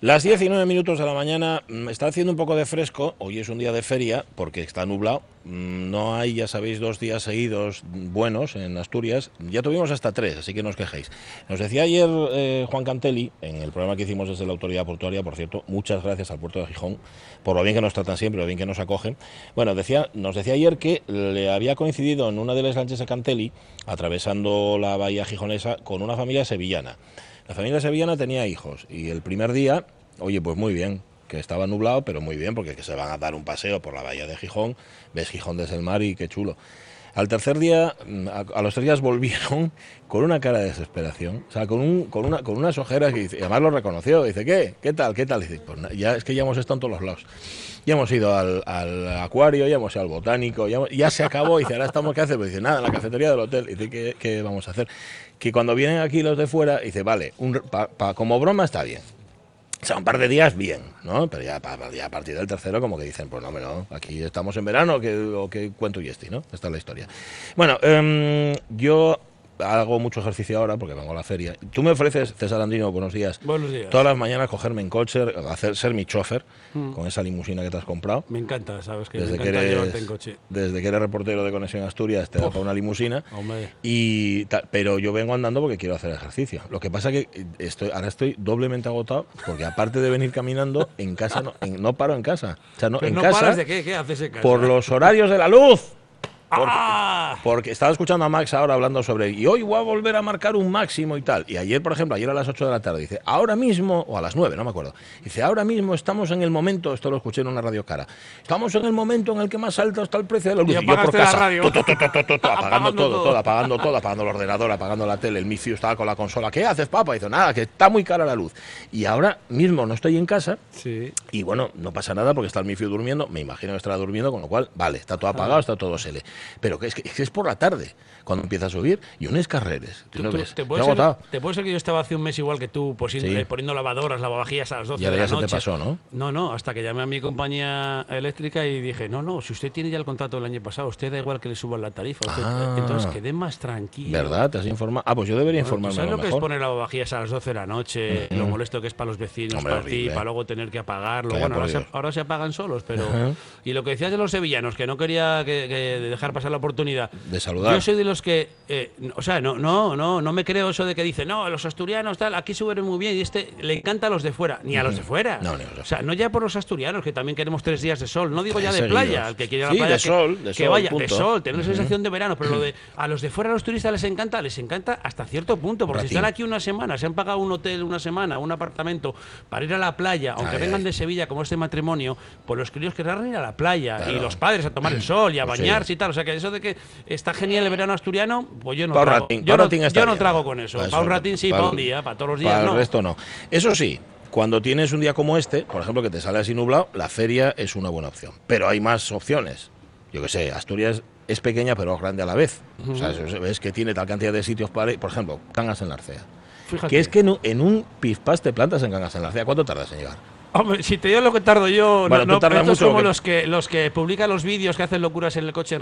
Las 19 minutos de la mañana mm, está haciendo un poco de fresco. Hoy es un día de feria porque está nublado. Mm, No hay, ya sabéis, dos días seguidos buenos en Asturias. Ya tuvimos hasta tres, así que no os quejéis. Nos decía ayer eh, Juan Cantelli, en el programa que hicimos desde la Autoridad Portuaria, por cierto, muchas gracias al puerto de Gijón por lo bien que nos tratan siempre, lo bien que nos acogen. Bueno, decía, nos decía ayer que le había coincidido en una de las lanchas de Cantelli, atravesando la bahía gijonesa, con una familia sevillana. La familia sevillana tenía hijos y el primer día, oye, pues muy bien, que estaba nublado, pero muy bien, porque que se van a dar un paseo por la bahía de Gijón, ves Gijón desde el mar y qué chulo. Al tercer día, mm, a, los tres días volvieron con una cara de desesperación, o sea, con, un, con, una, con unas ojeras que dice, y además lo reconoció, dice, ¿qué? ¿Qué tal? ¿Qué tal? dice, pues ya es que ya hemos estado en todos los lados. Ya hemos ido al, acuario, ya hemos ido al botánico, ya, se acabó. Dice, ahora estamos, ¿qué hace? Pues dice, nada, en la cafetería del hotel. Dice, ¿qué, qué vamos a hacer? Que cuando vienen aquí los de fuera, dice, vale, un- pa- pa- como broma está bien. O sea, un par de días bien, ¿no? Pero ya, ya a partir del tercero como que dicen, pues no, no, aquí estamos en verano, que, o que cuento y este, ¿no? Esta es la historia. Bueno, em, yo hago mucho ejercicio ahora porque vengo a la feria. Tú me ofreces, César Andino, buenos días. Buenos días. Todas las mañanas cogerme en coche, hacer, ser mi chofer Mm. con esa limusina que te has comprado. Me encanta, sabes que Desde me que, encanta eres, llevarte en coche. desde que eres reportero de Conexión Asturias te da Uf. para una limusina. Hombre. Y pero yo vengo andando porque quiero hacer ejercicio. Lo que pasa que eh, estoy, ahora estoy doblemente agotado porque aparte de venir caminando, en casa no, en- no paro en casa. O sea, no, Pero en no casa paras de qué, ¿qué haces en casa? por los horarios de la luz. Porque, ¡Ah! porque estaba escuchando a Max ahora hablando sobre y hoy voy a volver a marcar un máximo y tal. Y ayer, por ejemplo, ayer a las 8 de la tarde, dice, ahora mismo, o a las 9, no me acuerdo, dice, ahora mismo estamos en el momento, esto lo escuché en una radio cara, estamos en el momento en el que más alto está el precio de la luz. Y yo por apagaste la casa, radio. tu, tu, tu, apagando todo, todo. todo, apagando todo, apagando el ordenador, apagando la tele, el micio estaba con la consola. ¿Qué haces, papá? Dice, nada, que está muy cara la luz. Y ahora mismo no estoy en casa, Sí. y bueno, no pasa nada porque está el Mifio durmiendo, me imagino que estará durmiendo, con lo cual, vale, está todo apagado, está todo sele. Pero que es que, es por la tarde, cuando empieza a subir, y unos carreres. ¿Tú Tú- no tú- ves? te, puede ser, te puede ser que yo estaba hace un mes igual que tú, pues, Sí. eh, poniendo lavadoras, lavavajillas a las 12 Y ahora de la ya se te noche. pasó, ¿no? No, no, hasta que llamé a mi compañía eléctrica y dije, no, no, si usted tiene ya el contrato del año pasado, usted da igual que le suban la tarifa. usted- Ah. Entonces quedé más tranquilo. ¿Verdad? ¿Te has informado? Ah, pues yo debería Bueno, ¿tú informarme ¿Sabes lo lo que es poner lavavajillas a las 12 de la noche? Lo molesto que es para los vecinos, Hombre, para ti, para luego tener que apagarlo. Bueno, ahora se, ahora se apagan solos, pero... Y lo que decías de los sevillanos, que no quería que, que dejar pasar la oportunidad. De saludar. Yo soy de los que... eh, o sea, no, no, no, no me creo eso de que dice, no, los asturianos tal, aquí suben muy bien y este le encanta a los de fuera, ni a los de fuera. No, de O sea, no ya por los asturianos, que también queremos tres días de sol, no digo ya de playa, el que quiere ir a la Sí, playa, de que, sol, de que sol, vaya, de sol, tener una sensación de verano, pero lo de a los de fuera, a los turistas les encanta, les encanta hasta cierto punto, porque si están aquí una semana, se han pagado un hotel una semana, un apartamento para ir a la playa, aunque Ay, vengan ay. de Sevilla como este matrimonio, pues los críos querrán ir a la playa Claro. y los padres a tomar el sol y a Pues sí. bañarse y tal, o sea que eso de que está genial el verano asturiano, pues yo no Pa' trago. ratín, yo no, yo trago con eso, Pa' para un ratín sí, pa' para un día, para todos los días Para no. el resto no. Eso sí, cuando tienes un día como este, por ejemplo, que te sale así nublado, la feria es una buena opción. Pero hay más opciones. Yo que sé, Asturias es pequeña pero es grande a la vez. O sea, eso- ves que tiene tal cantidad de sitios para ir. Por ejemplo, Cangas en la Arcea. Fíjate. Que es que en un, en un pispás te plantas en Cangas en la Arcea. ¿Cuánto tardas en llegar? Hombre, si te digo lo que tardo yo, Bueno, no, no, tardas esto es mucho, como los que los que publican los vídeos que hacen locuras en el coche.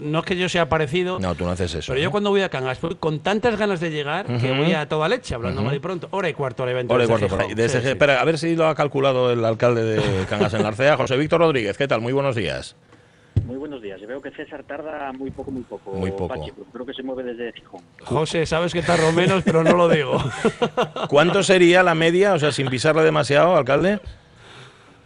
No es que yo sea parecido, No, tú no haces eso. pero ¿eh? yo cuando voy a Cangas con tantas ganas de llegar que voy a toda leche, hablando mal y pronto. Hora y cuarto al evento. Hora y cuarto por. Desde Sí, sí. Espera, a ver si lo ha calculado el alcalde de Cangas en Arcea, José Víctor Rodríguez. ¿Qué tal? Muy buenos días. Muy buenos días. Yo veo que César tarda muy poco, muy poco. Muy poco. Pachi, creo que se mueve desde Gijón. José, sabes que tardo menos, pero no lo digo. ¿Cuánto sería la media? O sea, sin pisarle demasiado, alcalde.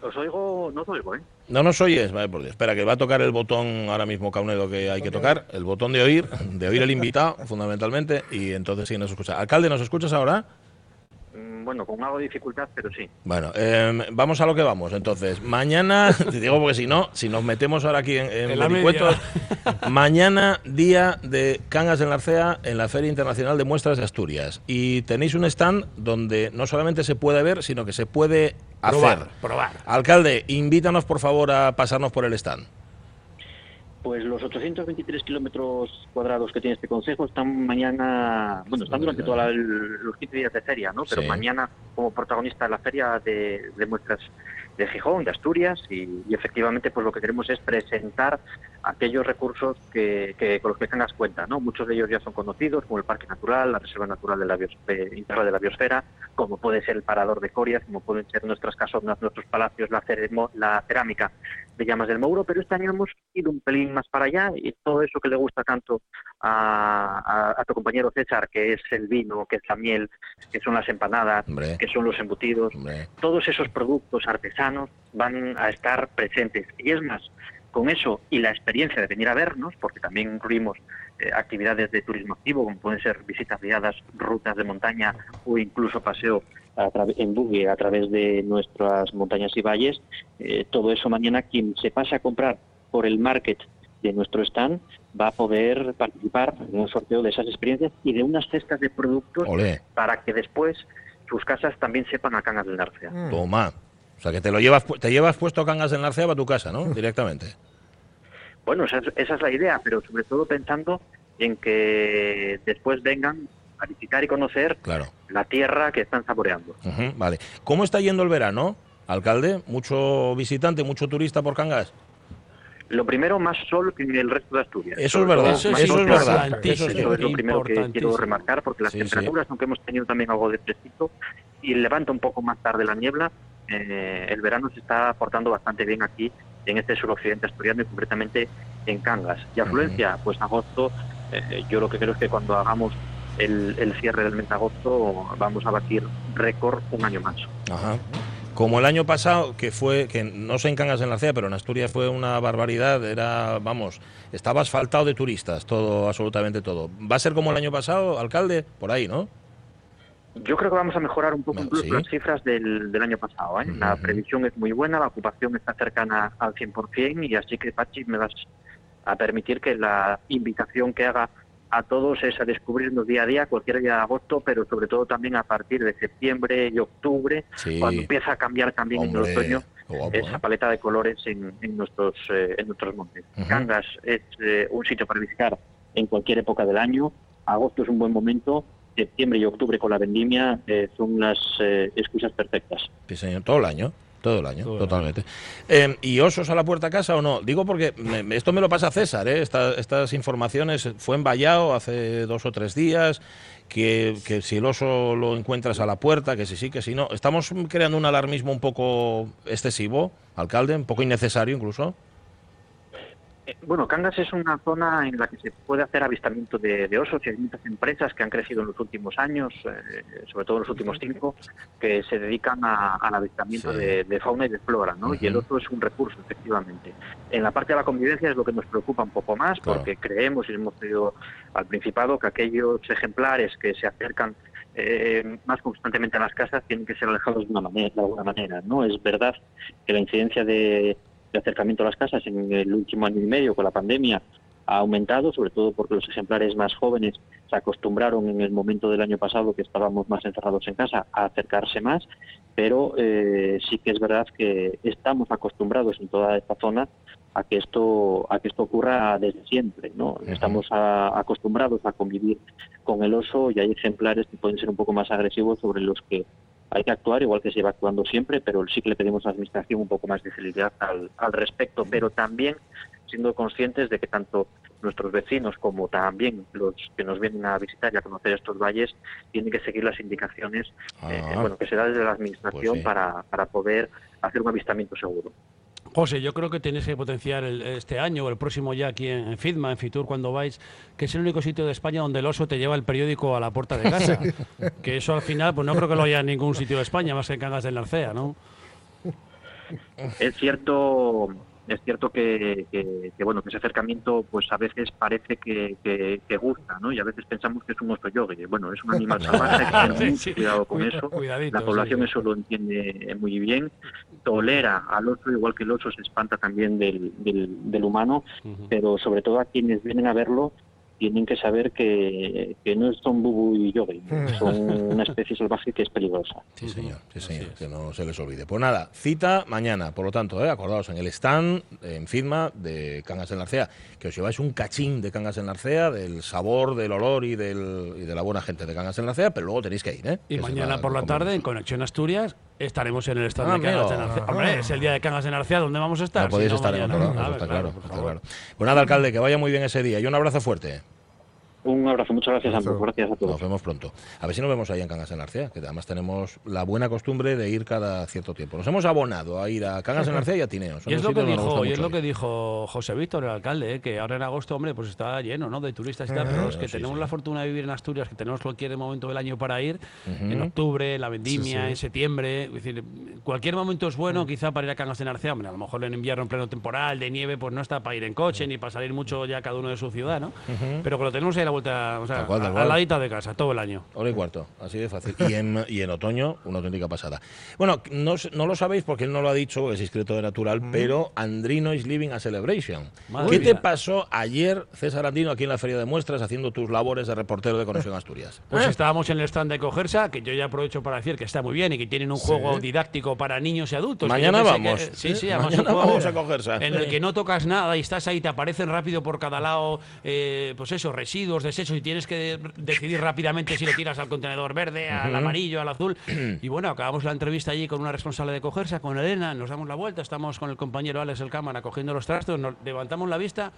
Os oigo, no os oigo, ¿eh? No nos oyes, vale, por Dios. Espera, que va a tocar el botón ahora mismo, Caunedo, que hay que tocar. El botón de oír, de oír el invitado, fundamentalmente. Y entonces sí nos escucha. Alcalde, ¿nos escuchas ahora? Bueno, con algo de dificultad, pero sí. Bueno, em, vamos a lo que vamos. Entonces, mañana, te digo porque si no, si nos metemos ahora aquí en, en En mañana día de Cangas en la Arcea en la Feria Internacional de Muestras de Asturias. Y tenéis un stand donde no solamente se puede ver, sino que se puede hacer. Probar, probar. Alcalde, invítanos por favor a pasarnos por el stand. Pues los 823 kilómetros cuadrados que tiene este consejo están mañana, bueno, están durante todos los 15 días de feria, ¿no? Pero mañana como protagonista de la feria de, de muestras de Gijón, de Asturias, y, efectivamente pues lo que queremos es presentar aquellos recursos que, con los que tengas cuenta, ¿no? Muchos de ellos ya son conocidos, como el Parque Natural, la Reserva Natural de la, Integral de la Biosfera, como puede ser el Parador de Corias, como pueden ser nuestras casonas, nuestros palacios, la, la cerámica de Llamas del Mouro, pero este año hemos ido un pelín más para allá y todo eso que le gusta tanto a, tu compañero César, que es el vino, que es la miel, que son las empanadas, que son los embutidos, todos esos productos artesanos van a estar presentes. Y es más, con eso y la experiencia de venir a vernos, porque también incluimos eh, actividades de turismo activo, como pueden ser visitas guiadas, rutas de montaña o incluso paseo en buggy a través de nuestras montañas y valles, eh, todo eso mañana quien se pase a comprar por el market de nuestro stand va a poder participar en un sorteo de esas experiencias y de unas cestas de productos para que después sus casas también sepan a Cangas del Narcea. Toma. O sea, que te lo llevas, te llevas puesto Cangas del Narcea a tu casa, ¿no? Directamente. Bueno, esa es, la idea, pero sobre todo pensando en que después vengan a visitar y conocer la tierra que están saboreando. vale. ¿Cómo está yendo el verano, alcalde? ¿Mucho visitante, mucho turista por Cangas? Lo primero, más sol que en el resto de Asturias. Eso es verdad, eso, es, verdad. Eso, es, lo primero que quiero remarcar, porque las temperaturas, aunque hemos tenido también algo de fresquito, y levanta un poco más tarde la niebla, eh, el verano se está portando bastante bien aquí en este suroccidente asturiano y concretamente en Cangas. Y afluencia, pues agosto, eh, yo lo que creo es que cuando hagamos el, cierre del mes de agosto vamos a batir récord un año más. Como el año pasado, que fue, que no sé en Cangas en la CEA, pero en Asturias fue una barbaridad, era, vamos, estaba asfaltado de turistas, todo, absolutamente todo. ¿Va a ser como el año pasado, alcalde? Por ahí, ¿no? Yo creo que vamos a mejorar un poco incluso las cifras del, año pasado. ¿eh? La previsión es muy buena, la ocupación está cercana al 100% y así que, Pachi, me vas a permitir que la invitación que haga a todos es a descubrirnos día a día, cualquier día de agosto, pero sobre todo también a partir de septiembre y octubre, cuando empieza a cambiar también en el otoño esa ¿eh? paleta de colores en, nuestros eh, en nuestros montes. Cangas es un sitio para visitar en cualquier época del año. Agosto es un buen momento septiembre y octubre con la vendimia eh, son las eh, excusas perfectas. Sí, señor, todo el año. Todo el año, totalmente. Em, ¿Y osos a la puerta a casa o no? Digo porque esto me lo pasa César, ¿eh? estas informaciones fue en Vallao hace dos o tres días, que, que, si el oso lo encuentras a la puerta, que si sí, que si no. ¿Estamos creando un alarmismo un poco excesivo, alcalde? ¿Un poco innecesario incluso? Eh, bueno, Cangas es una zona en la que se puede hacer avistamiento de, osos y hay muchas empresas que han crecido en los últimos años, eh, sobre todo en los últimos cinco, que se dedican al avistamiento de, fauna y de flora, ¿no? Y el oso es un recurso, efectivamente. En la parte de la convivencia es lo que nos preocupa un poco más, porque creemos y hemos pedido al Principado que aquellos ejemplares que se acercan eh, más constantemente a las casas tienen que ser alejados de, una manera, de alguna manera, ¿no? Es verdad que la incidencia de de acercamiento a las casas en el último año y medio con la pandemia ha aumentado, sobre todo porque los ejemplares más jóvenes se acostumbraron en el momento del año pasado que estábamos más encerrados en casa a acercarse más, pero eh, sí que es verdad que estamos acostumbrados en toda esta zona a que esto a que esto ocurra desde siempre, ¿no? Estamos acostumbrados a convivir con el oso y hay ejemplares que pueden ser un poco más agresivos sobre los que hay que actuar igual que se va actuando siempre, pero sí que le pedimos a la Administración un poco más de celeridad al, respecto, pero también siendo conscientes de que tanto nuestros vecinos como también los que nos vienen a visitar y a conocer estos valles tienen que seguir las indicaciones eh, ah. bueno, que se da desde la Administración pues para, para poder hacer un avistamiento seguro. José, yo creo que tenéis que potenciar este año o el próximo ya aquí en, FIDMA, en Fitur, cuando vais, que es el único sitio de España donde el oso te lleva el periódico a la puerta de casa. que eso al final, pues no creo que lo haya en ningún sitio de España, más que en Cangas del Narcea, ¿no? Es cierto, es cierto que, bueno que ese acercamiento pues a veces parece que, gusta no y a veces pensamos que es un oso yogue bueno es un animal salvaje hay que tener mucho cuidado con eso. la población eso lo entiende muy bien. Tolera al oso igual que el oso se espanta también del, del, humano pero sobre todo a quienes vienen a verlo tienen que saber que, que no son bubu y yogi, son una especie salvaje que es peligrosa. Sí, señor, sí, señor, que no se les olvide. Pues nada, cita mañana, por lo tanto, ¿eh? acordaos, en el stand, en firma de Cangas en Narcea, que os lleváis un cachín de Cangas en Narcea, del sabor, del olor y, del, y de la buena gente de Cangas en Narcea, pero luego tenéis que ir, ¿eh? Y Que mañana va- por la tarde, en Conexión Asturias, estaremos en el stand Ah, de Cangas en Narcea. Hombre, es el día de Cangas en Narcea, ¿dónde vamos a estar? No podéis Si estar en otro lado, A eso ver, está claro. está claro. Pues nada, alcalde, que vaya muy bien ese día y un abrazo fuerte. Un abrazo, muchas gracias, Abrazo. ambos, gracias a todos. Nos vemos pronto. A ver si nos vemos ahí en Cangas en Arcea, que además tenemos la buena costumbre de ir cada cierto tiempo. Nos hemos abonado a ir a Cangas en Arcea y a Tineo. Son Y es lo que dijo, y es lo que dijo José Víctor, el alcalde, ¿eh? que ahora en agosto, hombre, pues está lleno, ¿no? De turistas y tal, pero los que Sí, tenemos sí. la fortuna de vivir en Asturias, que tenemos cualquier momento del año para ir, en octubre, en la vendimia, Sí, sí. en septiembre, es decir, cualquier momento es bueno, quizá para ir a Cangas de Narcea, hombre, a lo mejor en invierno, en pleno temporal, de nieve, pues no está para ir en coche, ni para salir mucho ya cada uno de su ciudad, ¿no? Pero que lo tenemos ahí la vuelta, o sea, cual, a- ladito de casa, todo el año. Hora y cuarto, así de fácil. Y en, y en otoño, una auténtica pasada. Bueno, no, no lo sabéis porque él no lo ha dicho, es discreto de natural, pero Andrino is living a celebration. Madre ¿Qué te pasó ayer, César Andino, aquí en la Feria de Muestras, haciendo tus labores de reportero de Conexión Asturias? Pues ¿Eh? estábamos en el stand de Cogersa, que yo ya aprovecho para decir que está muy bien y que tienen un juego didáctico para niños y adultos. Mañana vamos. que- sí, ¿Eh? sí, además Mañana vamos a Cogersa. En el que no tocas nada y estás ahí, te aparecen rápido por cada lado, eh, pues eso, residuos, desechos, y tienes que decidir rápidamente si lo tiras al contenedor verde, al amarillo, al azul. Y bueno, acabamos la entrevista allí con una responsable de Cogersa, con Elena, nos damos la vuelta, estamos con el compañero Alex el cámara cogiendo los trastos, nos levantamos la vista.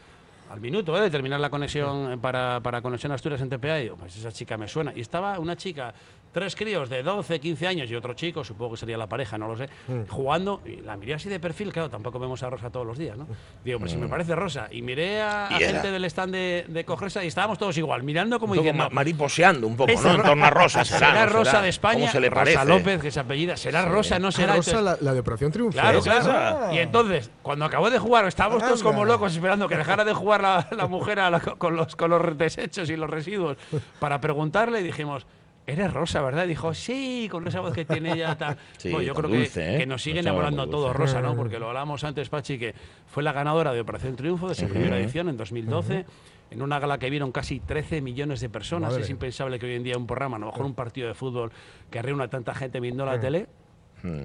Al minuto ¿eh? de terminar la conexión eh, para, para Conexión Asturias en TPA, y digo, pues esa chica me suena. Y estaba una chica, tres críos de 12, 15 años y otro chico, supongo que sería la pareja, no lo sé, jugando. Y la miré así de perfil, claro, tampoco vemos a Rosa todos los días, ¿no? Digo, pues si me parece Rosa. Y miré a, Y gente del stand de, de Cogersa y estábamos todos igual, mirando como diciendo. ma- mariposeando un poco, "Esa ¿no? En torno a Rosa. Será. Rosa Será. de España, ¿Cómo se le Rosa parece? López, que es apellida, será Rosa, no será. Ah, Rosa, Entonces- la, la de Operación Triunfo. Claro, claro. Y entonces, cuando acabó de jugar, estábamos todos como locos esperando que dejara de jugar la, la mujer a la- con, los, con los desechos y los residuos para preguntarle y dijimos. Eres Rosa, ¿verdad? Dijo, sí, con esa voz que tiene ella. Tal. Sí, Bueno, yo tan creo dulce, que, ¿eh? que nos sigue chava enamorando todos. Rosa, ¿no? Porque lo hablábamos antes, Pachi, que fue la ganadora de Operación Triunfo de su primera edición en 2012. En una gala que vieron casi 13 millones de personas. Madre. Es impensable que hoy en día un programa, a lo mejor un partido de fútbol que reúna tanta gente viendo la tele,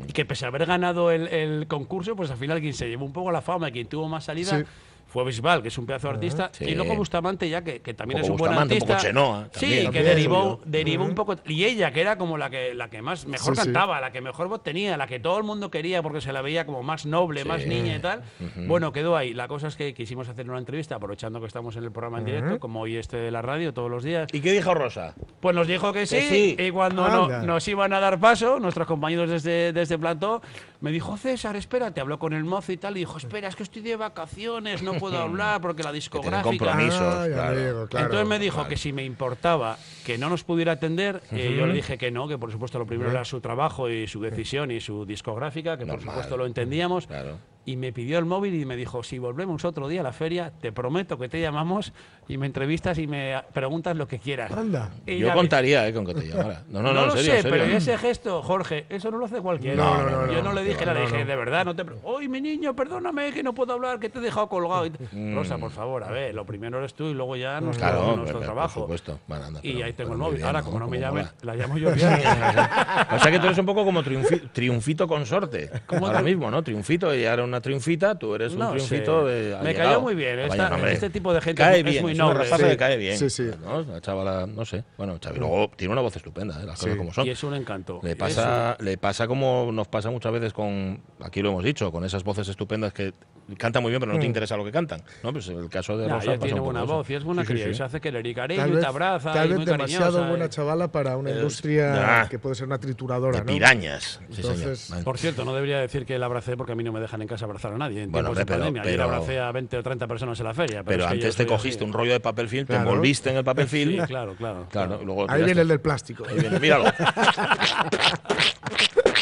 y que pese a haber ganado el, el concurso, pues al final quien se llevó un poco la fama, quien tuvo más salida, Sí. Fue Bisbal, que es un pedazo de artista, Sí. y luego Bustamante ya, que, que también Un es un buen Bustamante, un artista. poco Chenoa, sí, también. que derivó, derivó un poco... Y ella, que era como la que, la que más mejor Sí, sí. cantaba, la que mejor voz tenía, la que todo el mundo quería porque se la veía como más noble, más niña y tal. Bueno, quedó ahí. La cosa es que quisimos hacer una entrevista, aprovechando que estamos en el programa en directo, como hoy este de la radio, todos los días. ¿Y qué dijo Rosa? Pues nos dijo que sí, sí. y cuando no- nos iban a dar paso, nuestros compañeros desde, desde plató, me dijo, César, espérate, habló con el mozo y tal, y dijo, espera, es que estoy de vacaciones, no puedo hablar porque la discográfica... compromisos, Ay, claro. Entonces me dijo claro. que si me importaba que no nos pudiera atender, eh, yo le dije que no, que por supuesto lo primero era su trabajo y su decisión y su discográfica, que por supuesto lo entendíamos. Claro. Y me pidió el móvil y me dijo, si volvemos otro día a la feria, te prometo que te llamamos y me entrevistas y me preguntas lo que quieras. Anda. Y Yo contaría, ¿eh? Con que te llamara. No, no, no, no, en lo serio, sé, en serio. pero ese gesto, Jorge, eso no lo hace cualquiera. No, no, no, Yo no, no le dije no, dije, no. de verdad, no te. pre- ¡Uy, mi niño, perdóname, que no puedo hablar, que te he dejado colgado! Y t- Mm. Rosa, por favor, a ver, lo primero eres tú y luego ya nuestro, Claro, nuestro por- trabajo. Por supuesto. Bueno, anda, y pero- ahí tengo pero el muy móvil. bien, Ahora, como no me mola. la llamo yo bien. O sea que tú eres un poco como triunfi- triunfito consorte. Ahora mismo, ¿no? Triunfito, ella era una triunfita, tú eres un No triunfito sé. de. Me cayó muy bien, esta- este tipo de gente cae es bien, muy es noble. Sí, que cae bien. sí, sí. ¿no? La chavala, no sé. Bueno, Chavi, luego tiene una voz estupenda, ¿eh? las cosas Sí. como son. Y es un encanto. Le pasa, le pasa como nos pasa muchas veces con, aquí lo hemos dicho, con esas voces estupendas que cantan muy bien, pero no te interesa lo que cantan. ¿no? Pues el caso de Rosa ella pasa tiene buena voz y es buena Sí, sí, cría sí. y se hace querer y cariño Tal y te abraza tal y vez demasiado cariñosa, buena chavala para una industria que puede ser una trituradora, De pirañas. Sí. Por cierto, no debería decir que la abracé porque a mí no me dejan en casa abrazar a nadie en Bueno, tiempos de pero- pandemia. Ayer pero- abracé a 20 o 30 personas en la feria. Pero, antes te cogiste así. un rollo de papel film, te Claro. envolviste en el papel film. Sí, claro, claro. Claro, lo Ahí viene el del plástico. Ahí viene, míralo.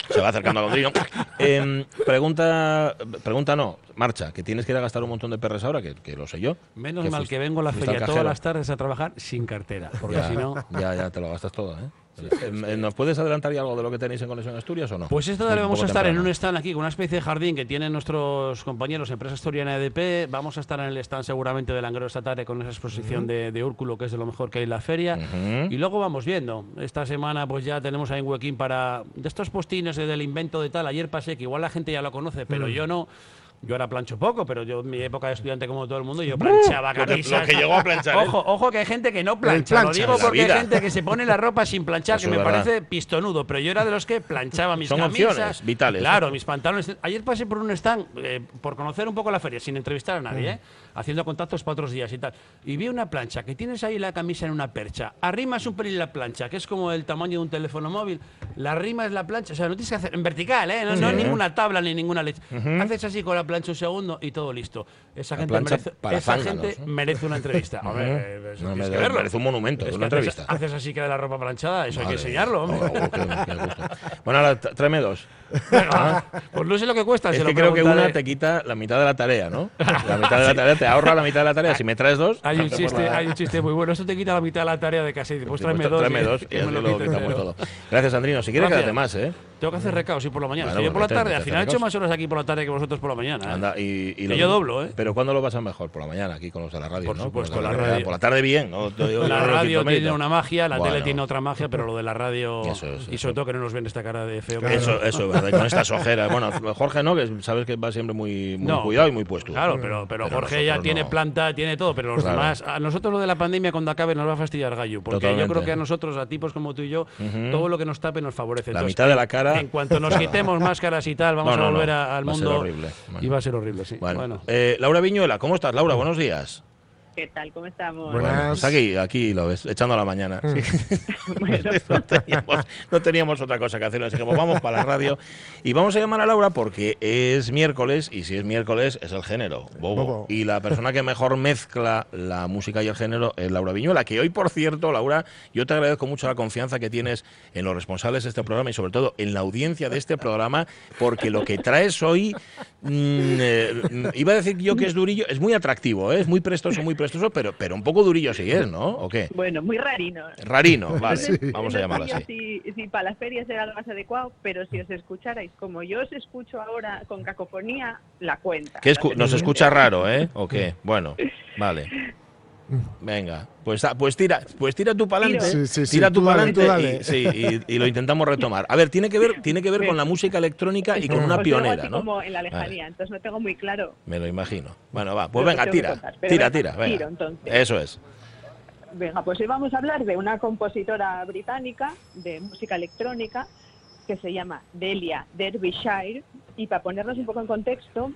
Se va acercando a Gondrino. Em, pregunta, pregunta no, marcha, que tienes que ir a gastar un montón de perres ahora, que, que lo sé yo. Menos Que mal que vengo a la feria todas las tardes a trabajar sin cartera, porque Ya, si no... ya, ya, te lo gastas todo, ¿eh? Eh, ¿Nos puedes adelantar ya algo de lo que tenéis en Conexión Asturias o no? Pues esta tarde vamos a estar en un stand aquí, con una especie de jardín que tienen nuestros compañeros Empresa Asturiana EDP. Vamos a estar en el stand seguramente de Langreo esta tarde con esa exposición de, de, Úrculo, que es de lo mejor que hay en la feria. Y luego vamos viendo. Esta semana pues ya tenemos ahí en Huequín para... De estos postines del invento de tal, ayer pasé, que igual la gente ya lo conoce, pero yo no yo ahora plancho poco, pero yo en mi época de estudiante como todo el mundo, yo planchaba camisas. Lo que llegó a planchar. Ojo, ojo que hay gente que no plancha. Lo digo porque hay gente que se pone la ropa sin planchar, que me parece pistonudo. Pero yo era de los que planchaba mis Son camisas. vitales. Claro, mis pantalones. Ayer pasé por un stand eh, por conocer un poco la feria, sin entrevistar a nadie, ¿eh? haciendo contactos para otros días y tal. Y vi una plancha que tienes ahí la camisa en una percha. Arrimas un pelín la plancha, que es como el tamaño de un teléfono móvil. La arrima es la plancha. O sea, no tienes que hacer en vertical, ¿eh? No, no ninguna tabla ni ninguna leche. Haces así con la plancha un segundo y todo listo. Esa gente, merece, esa gente merece una entrevista. Hombre, eso no, me que verlo. merece un monumento, es una entrevista. Haces así que de la ropa planchada, eso hay que enseñarlo. Hombre. Oh, oh, bueno, ahora tráeme dos. Venga, pues no sé lo que cuesta. Es se que lo creo que una te quita la mitad de la tarea, ¿no? La mitad de la tarea te ahorra la mitad de la tarea. Si me traes dos, Hay un, chiste, hay un chiste muy bueno. Esto te quita la mitad de la tarea de casi. Pues tráeme Pues dos. tráeme y- dos y y me así lo quitamos todo. Gracias, Andrino. Si quieres, quédate más, ¿eh? Tengo que hacer recaos, sí, por la mañana. Estoy yo por la tarde. Al final he hecho más horas aquí por la tarde que vosotros por la mañana. ¿eh? Anda, y, y Que yo doblo, ¿eh? Pero ¿cuándo lo pasas mejor? Por la mañana, aquí con los de la radio, Por ¿no? supuesto, la radio. Por la tarde bien, ¿no? La radio tiene una magia, la tele tiene otra magia, pero lo de la radio. Eso es, y eso. sobre todo que no nos ven esta cara de feo. que- Eso, eso es verdad. Con estas ojeras. Bueno, Jorge no, que sabes que va siempre muy, muy No. cuidado y muy puesto. Claro, pero, pero, Pero Jorge ya tiene planta, tiene todo, pero los Claro. demás, a nosotros lo de la pandemia cuando acabe nos va a fastidiar gallo, porque yo creo que a nosotros, a tipos como tú y yo, todo lo que nos tape nos favorece. La Entonces, mitad de la cara. En cuanto nos quitemos máscaras y tal, vamos No, no, a volver no. al Va a ser mundo. horrible. Bueno. Y va a ser horrible, sí. Bueno, Bueno. eh, Laura Viñuela, ¿cómo estás, Laura? Buenos días. ¿Qué tal? ¿Cómo estamos? Buenas. Bueno, pues aquí, aquí lo ves, echando la mañana. Mm. Sí. Bueno. no, teníamos, no teníamos otra cosa que hacer, así que pues vamos para la radio. Y vamos a llamar a Laura porque es miércoles, y si es miércoles es el género, bobo. Bobo. Y la persona que mejor mezcla la música y el género es Laura Viñuela, que hoy, por cierto, Laura, yo te agradezco mucho la confianza que tienes en los responsables de este programa y sobre todo en la audiencia de este programa, porque lo que traes hoy, mm, eh, iba a decir yo que es durillo, es muy atractivo, ¿eh? es muy prestoso, muy prestoso, pero, pero un poco durillo sí es, ¿no? ¿O qué? Bueno, muy rarino. Rarino, vale, Sí. vamos a llamarlo así. Si, si para las ferias era lo más adecuado, pero si os escucharais como yo os escucho ahora con cacofonía, la cuenta. ¿Qué escu- nos escucha raro, ¿eh? ¿O qué? Bueno, vale. Venga, pues, ah, pues tira, pues tira tú para adelante. Sí, sí, sí, tira tú tú para dale, tú adelante dale. y, sí, y- y lo intentamos retomar. A ver, tiene que ver, tiene que ver con la música electrónica y con una digo pionera, así ¿no? como en la Vale, lejanía, entonces no tengo muy claro. me lo imagino. Bueno, va, pues venga, tira, tira, venga, tira, venga. Eso es. Venga, pues hoy vamos a hablar de una compositora británica de música electrónica que se llama Delia Derbyshire y para ponernos un poco en contexto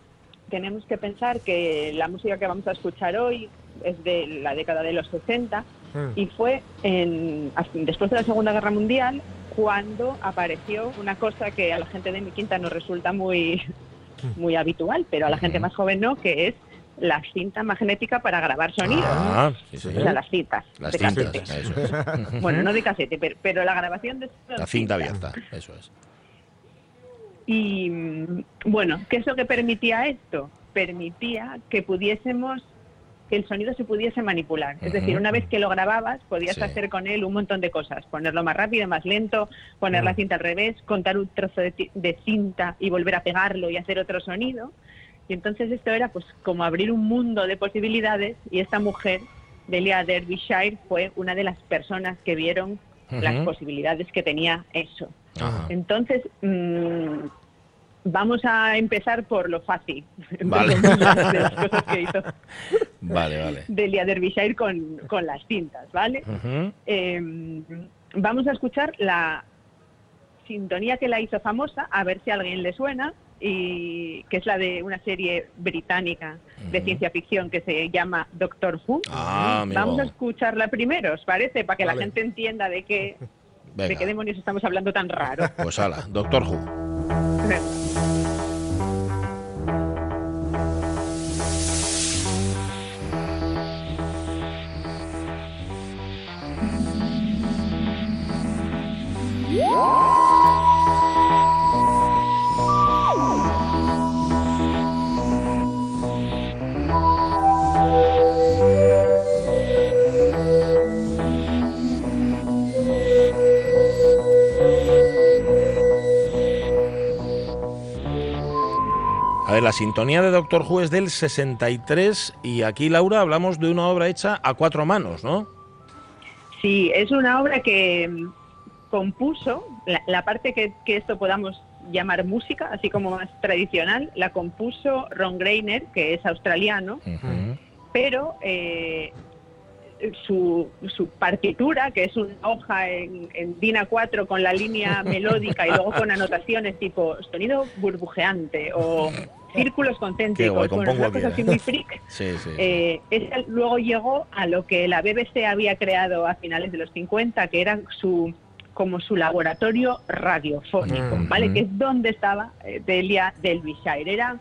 tenemos que pensar que la música que vamos a escuchar hoy es de la década de los 60 y fue en, después de la Segunda Guerra Mundial cuando apareció una cosa que a la gente de mi quinta nos resulta muy, muy habitual, pero a la gente más joven no, que es la cinta magnética para grabar sonidos. Ah, sí, sí. O sea, las cintas Las de cintas, eso es. Bueno, no de casete, pero, pero la grabación de La cinta abierta, eso es. Y mm, bueno, ¿qué es lo que permitía esto? Permitía que pudiésemos, que el sonido se pudiese manipular. Es decir, una vez que lo grababas, podías Sí. hacer con él un montón de cosas. Ponerlo más rápido, más lento, poner la cinta al revés, contar un trozo de, cinta y volver a pegarlo y hacer otro sonido. Y entonces esto era pues como abrir un mundo de posibilidades y esta mujer, Delia Derbyshire, fue una de las personas que vieron las posibilidades que tenía eso. Entonces, mm, vamos a empezar por lo fácil. Vale. de las cosas que hizo Vale, vale. Delia Derbyshire con, con las cintas, ¿vale? Eh, vamos a escuchar la sintonía que la hizo famosa, a ver si a alguien le suena, y que es la de una serie británica de ciencia ficción que se llama Doctor Who. Ah. Vamos a escucharla primero, ¿os parece? Para que la gente entienda de qué, de qué demonios estamos hablando tan raro. pues ala, Doctor Who. A ver, la sintonía de Doctor Who es del 63 y aquí, Laura, hablamos de una obra hecha a cuatro manos, ¿no? Sí, es una obra que compuso, la, parte que, esto podamos llamar música, así como más tradicional, la compuso Ron Greiner, que es australiano, pero eh, su, partitura, que es una hoja en, en DIN A4 con la línea melódica y luego con anotaciones tipo sonido burbujeante o círculos concéntricos, bueno, una cosa así muy freak. Eh, luego llegó a lo que la BBC había creado a finales de los 50, que era su como su laboratorio radiofónico, mm, ¿vale? Mm. Que es donde estaba eh, Delia Delvishire. Era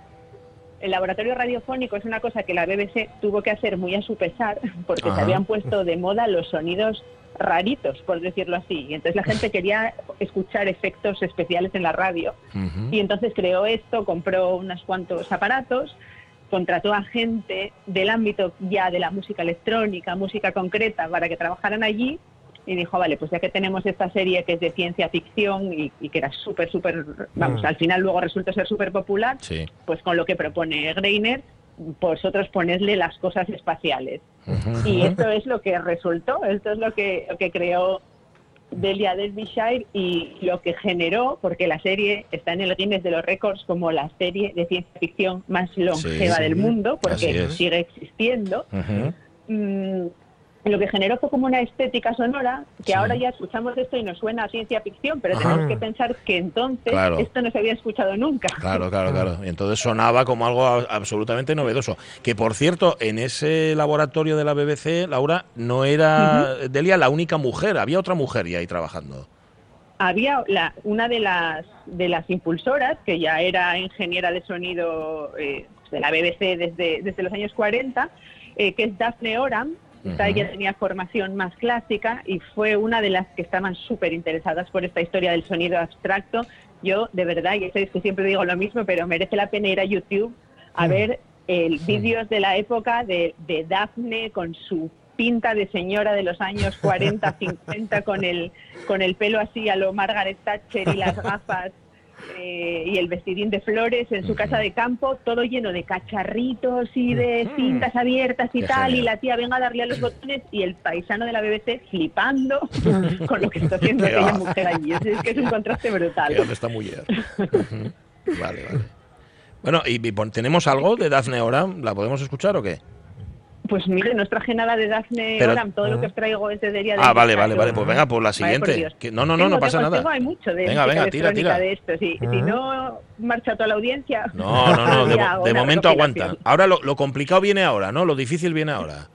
el laboratorio radiofónico es una cosa que la BBC tuvo que hacer muy a su pesar porque se habían puesto de moda los sonidos raritos, por decirlo así. Y entonces la gente quería escuchar efectos especiales en la radio. Y entonces creó esto, compró unos cuantos aparatos, contrató a gente del ámbito ya de la música electrónica, música concreta, para que trabajaran allí. Y dijo, vale, pues ya que tenemos esta serie que es de ciencia ficción y, que era súper, súper, vamos, mm. al final luego resultó ser súper popular, pues con lo que propone Greiner, vosotros ponedle las cosas espaciales. Y esto es lo que resultó, esto es lo que, lo que creó Delia Derbyshire y lo que generó, porque la serie está en el Guinness de los récords como la serie de ciencia ficción más longeva del mundo, porque sigue existiendo lo que generó fue como una estética sonora que ahora ya escuchamos esto y nos suena a ciencia ficción, pero tenemos que pensar que entonces esto no se había escuchado nunca. Claro, claro, claro. Y entonces sonaba como algo absolutamente novedoso. Que por cierto, en ese laboratorio de la BBC, Laura, no era Delia la única mujer, había otra mujer ya ahí trabajando. Había la, una de las de las impulsoras, que ya era ingeniera de sonido eh, de la BBC desde, desde los años 40, eh, que es Daphne Oram, ella tenía formación más clásica y fue una de las que estaban súper interesadas por esta historia del sonido abstracto. Yo, de verdad, y sé que siempre digo lo mismo, pero merece la pena ir a YouTube a ver el vídeos de la época de, de Daphne con su pinta de señora de los años 40, 50, con el, con el pelo así a lo Margaret Thatcher y las gafas eh, y el vestidín de flores en su casa de campo, todo lleno de cacharritos y de cintas abiertas y tal, y la tía venga a darle a los botones y el paisano de la BBC flipando con lo que está haciendo aquella mujer allí. Es, que es un contraste brutal. ¿Dónde está mujer? vale, vale. Bueno, ¿y, tenemos algo de Daphne ahora? ¿La podemos escuchar o qué? Pues mire, no os traje nada de Daphne Oram, todo lo que os traigo es de Delia Ah, vale, vale, vale, pues venga, por la siguiente. no, no, no, no pasa nada. hay mucho de venga, venga, tira, tira. de esto. Si, no marcha toda la audiencia. No, no, no, de, momento aguanta. Ahora lo, lo, complicado viene ahora, ¿no? Lo difícil viene ahora.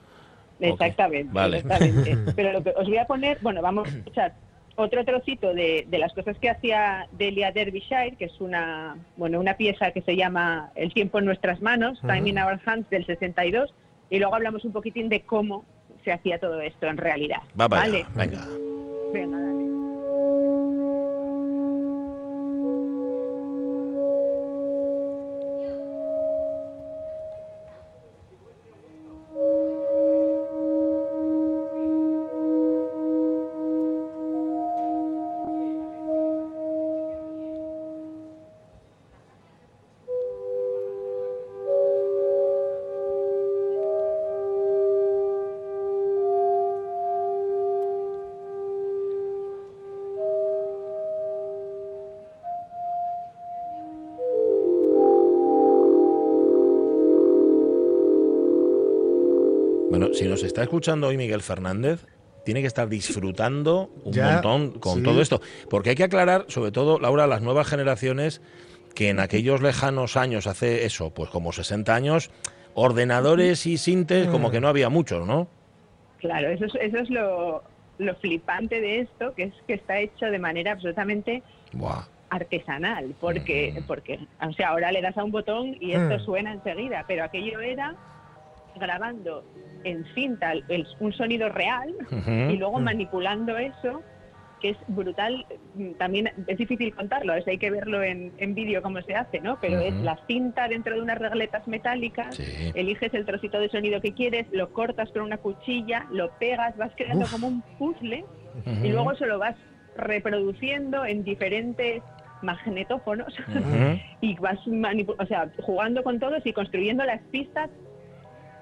Exactamente, vale. exactamente. Pero lo que os voy a poner, bueno, vamos a escuchar otro trocito de, de, las cosas que hacía Delia Derbyshire, que es una, bueno, una pieza que se llama El tiempo en nuestras manos, Time in Our Hands del 62, y luego hablamos un poquitín de cómo se hacía todo esto en realidad. ¿Vale? Venga. Venga, nos está escuchando hoy Miguel Fernández, tiene que estar disfrutando un montón con todo esto. Porque hay que aclarar, sobre todo, Laura, las nuevas generaciones, que en aquellos lejanos años, hace eso, pues como 60 años, ordenadores y sintes como que no había muchos, ¿no? Claro, eso es, eso es lo, flipante de esto, que es que está hecho de manera absolutamente artesanal, porque, mm. porque o sea, ahora le das a un botón y esto mm. suena enseguida, pero aquello era grabando en cinta un sonido real y luego manipulando eso, que es brutal. También es difícil contarlo, es, hay que verlo en, vídeo cómo se hace, ¿no? Pero es la cinta dentro de unas regletas metálicas, eliges el trocito de sonido que quieres, lo cortas con una cuchilla, lo pegas, vas creando como un puzzle y luego se lo vas reproduciendo en diferentes magnetófonos y vas o sea, jugando con todos y construyendo las pistas,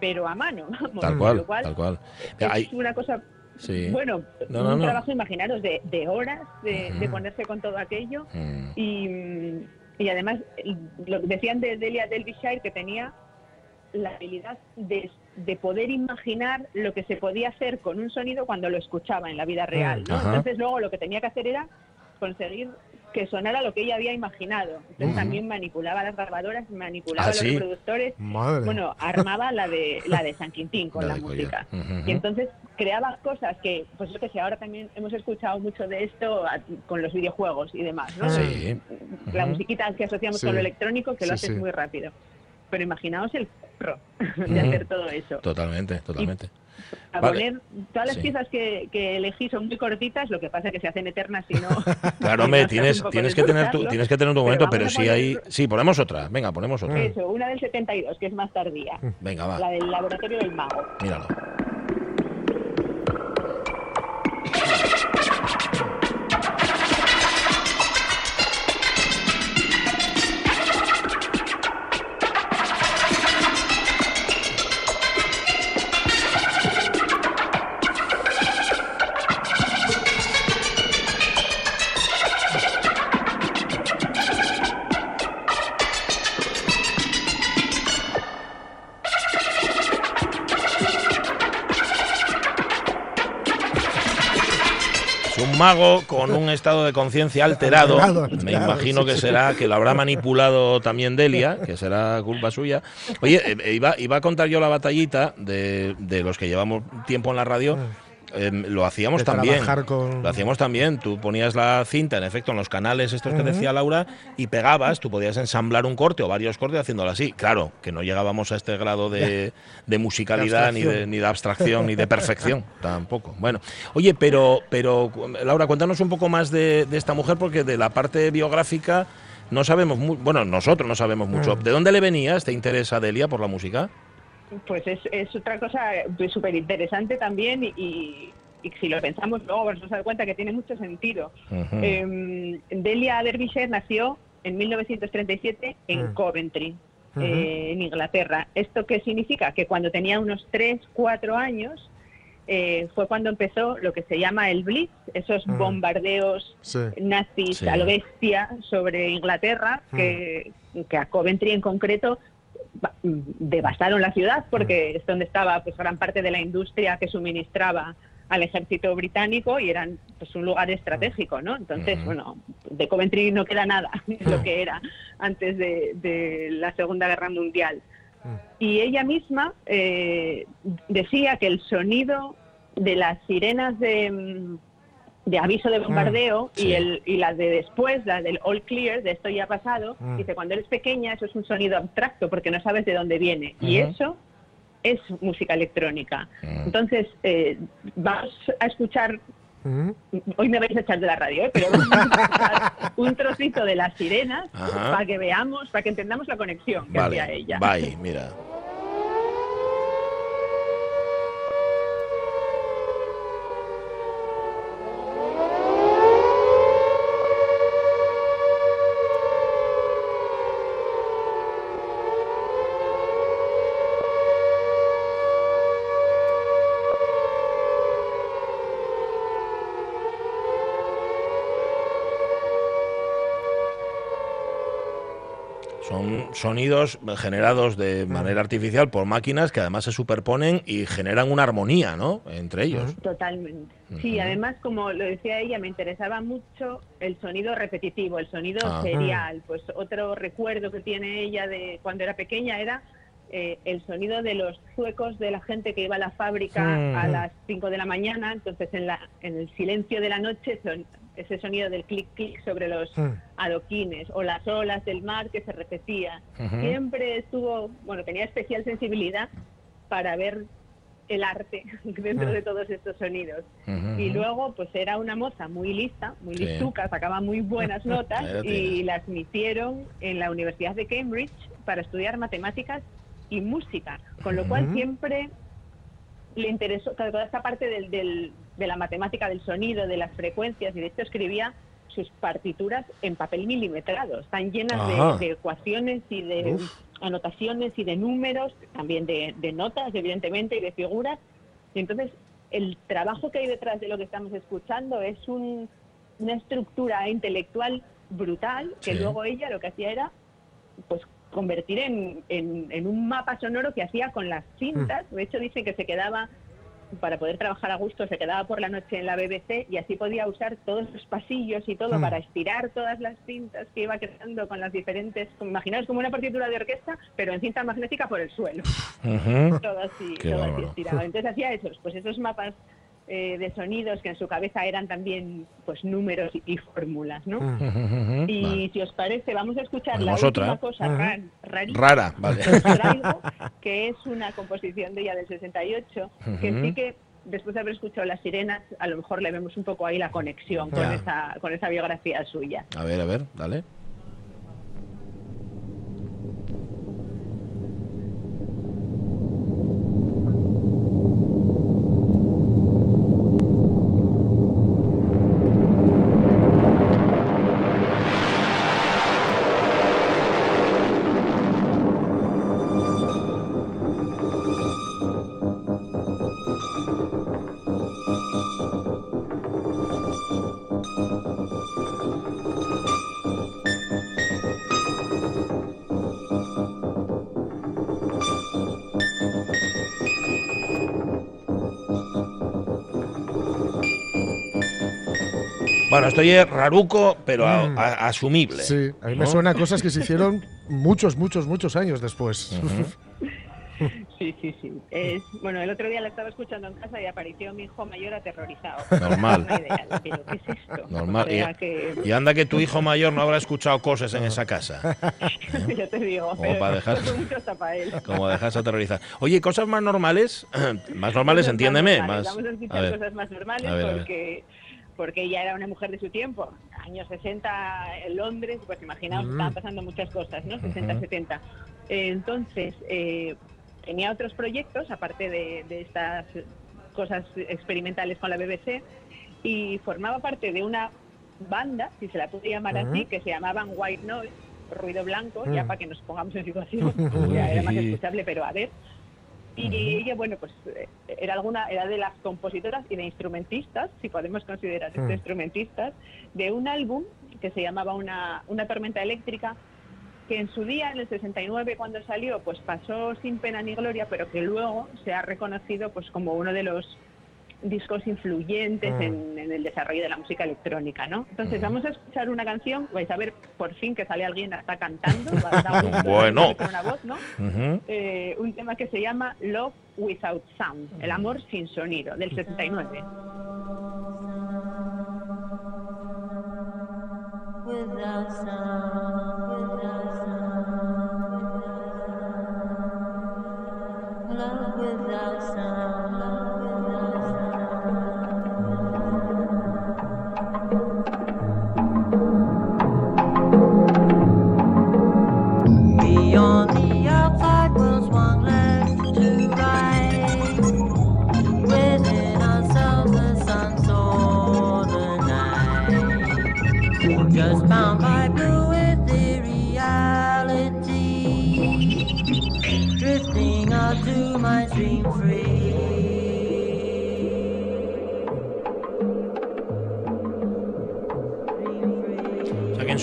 pero a mano. vamos, Tal cual, lo cual tal cual. Es Hay- una cosa, sí. bueno, No, no, un no. trabajo, imaginaros, de, de horas de, de ponerse con todo aquello. Mm. Y, y además, lo que decían de Delia Derbyshire que tenía la habilidad de, de poder imaginar lo que se podía hacer con un sonido cuando lo escuchaba en la vida real. Entonces, luego lo que tenía que hacer era conseguir que sonara lo que ella había imaginado. Entonces, también manipulaba las grabadoras, manipulaba Ah, a los sí. productores. Madre. Bueno, armaba la de la de San Quintín con La música. Y entonces creaba cosas que, pues yo que sé, ahora también hemos escuchado mucho de esto a- con los videojuegos y demás, ¿no? Sí. La musiquita que asociamos Sí. con lo electrónico, que lo haces muy rápido. Pero imaginaos el curro de hacer todo eso. Totalmente, totalmente. A Vale. poner, todas las Sí. piezas que, que elegí son muy cortitas, lo que pasa es que se hacen eternas si no. Claro, hombre, tienes, tienes, que tener tu, tienes que tener tu Pero momento, pero sí poner- hay... Sí, ponemos otra. Venga, ponemos otra. Eso, una del 72, que es más tardía. Venga, va. La del laboratorio del mago. Míralo. Mago con un estado de conciencia alterado. Alterado, Me claro, imagino sí, que sí. será que lo habrá manipulado también Delia, que será culpa suya. Oye, eh, iba, iba a contar yo la batallita de, de los que llevamos tiempo en la radio. Eh, lo hacíamos también. trabajar con- Lo hacíamos también. Tú ponías la cinta, en efecto, en los canales estos que decía Laura, y pegabas, tú podías ensamblar un corte o varios cortes haciéndolo así. Claro, que no llegábamos a este grado de, de musicalidad, De ni, de, abstracción. ni de abstracción, ni de perfección, tampoco. Bueno, oye, pero, pero Laura, cuéntanos un poco más de, de esta mujer, porque de la parte biográfica no sabemos, bueno, nosotros no sabemos mucho. Mm. ¿De dónde le venía este interés a Delia por la música? Pues es, es otra cosa súper interesante también y, y- y si lo pensamos luego vamos a dar cuenta que tiene mucho sentido. Eh, Delia Derbyshire nació en 1937 en Mm. Coventry, eh, en Inglaterra. ¿Esto qué significa? Que cuando tenía unos 3, 4 años eh, fue cuando empezó lo que se llama el Blitz, esos Mm. bombardeos Sí. nazis Sí. a lo bestia sobre Inglaterra, que, que a Coventry en concreto devastaron la ciudad porque es donde estaba pues gran parte de la industria que suministraba al ejército británico y eran pues un lugar estratégico, ¿no? Entonces, Ujú. bueno, de Coventry no queda nada de lo que era antes de, de la Segunda Guerra Mundial. Y ella misma eh, decía que el sonido de las sirenas de, mm, de aviso de bombardeo sí. y, el, y la de después, la del all clear, de esto ya ha pasado, Mm. dice, cuando eres pequeña eso es un sonido abstracto porque no sabes de dónde viene. Y eso es música electrónica. Mm. Entonces, eh, vamos a escuchar. Hoy me vais a echar de la radio, ¿eh? pero vamos a escuchar un trocito de las sirenas para que veamos, para que entendamos la conexión que Vale, hacía ella. bye, mira. Son sonidos generados de manera artificial por máquinas que además se superponen y generan una armonía, ¿no? Entre ellos. Totalmente. Sí, además, como lo decía ella, me interesaba mucho el sonido repetitivo, el sonido serial. Pues otro recuerdo que tiene ella de cuando era pequeña era eh, el sonido de los zuecos de la gente que iba a la fábrica a las 5 de la mañana. Entonces, en, la, en el silencio de la noche, son, ese sonido del clic-clic sobre los Mm. adoquines o las olas del mar que se repetía. Siempre estuvo, bueno, tenía especial sensibilidad para ver el arte dentro Mm. de todos estos sonidos. Y luego, pues era una moza muy lista, muy Sí. listuca, sacaba muy buenas notas y tienes. la admitieron en la Universidad de Cambridge para estudiar matemáticas y música, con lo cual siempre le interesó toda esta parte del, del- de la matemática del sonido, de las frecuencias, y de hecho escribía sus partituras en papel milimetrado. Están llenas de, de ecuaciones y de Uf. anotaciones y de números, también de, de notas, evidentemente, y de figuras. Y entonces, el trabajo que hay detrás de lo que estamos escuchando es un- una estructura intelectual brutal que Sí. luego ella lo que hacía era pues convertir en, en- en un mapa sonoro que hacía con las cintas. De hecho, dice que se quedaba, para poder trabajar a gusto, se quedaba por la noche en la BBC y así podía usar todos los pasillos y todo Mm. para estirar todas las cintas que iba creando con las diferentes... Imaginaos como una partitura de orquesta, pero en cinta magnética por el suelo Ujú. todo así, todo así estirado. Entonces hacía esos, pues esos mapas eh, de sonidos que en su cabeza eran también pues números y, y fórmulas, ¿no? Y Vale. si os parece, vamos a escuchar la Ponemos última otra. cosa rar- rarísima Rara, vale. que traigo, que es una composición de ella del 68, que Ujú. sí que después de haber escuchado las sirenas, a lo mejor le vemos un poco ahí la conexión con esa, con esa biografía suya. A ver, a ver, dale. Bueno, estoy es raruco, pero a- Mm. a- asumible. Sí, a mí me ¿no? suena a cosas que se hicieron muchos, muchos, muchos años después. Sí, sí, sí. Es, bueno, el otro día la estaba escuchando en casa y apareció mi hijo mayor aterrorizado. Normal. Una idea, pero ¿qué es esto? Normal. O sea Y- que, Y anda que tu hijo mayor no habrá escuchado cosas en esa casa. ya te digo, Como pero para dejar- para él. Como dejas aterrorizar. Oye, cosas más normales. más normales, entiéndeme. normales. Más, Vamos a a escuchar ver. cosas más normales A ver, a ver. porque porque ella era una mujer de su tiempo. Años 60 en Londres, pues imaginaos, Mm. estaban pasando muchas cosas, ¿no? 60, Ujú. 70. Eh, entonces, eh, tenía otros proyectos, aparte de, de estas cosas experimentales con la BBC, y formaba parte de una banda, si se la puede llamar así, que se llamaban White Noise, ruido blanco, Mm. ya para que nos pongamos en situación, ya era más escuchable, pero a ver. Y ella, bueno, pues eh, era alguna, era de las compositoras y de instrumentistas, si podemos considerar esto Mm. instrumentistas, de un álbum que se llamaba una, una tormenta eléctrica, que en su día, en el 69, cuando salió, pues pasó sin pena ni gloria, pero que luego se ha reconocido pues como uno de los discos influyentes Mm. en, en el desarrollo de la música electrónica, ¿no? Entonces Ujú. vamos a escuchar una canción, vais a ver por fin que sale alguien hasta cantando, va a dar gusto, Bueno. con una voz, ¿no? Eh, un tema que se llama Love Without Sound, el amor sin sonido, del 69. without sound, without sound, love without sound, love without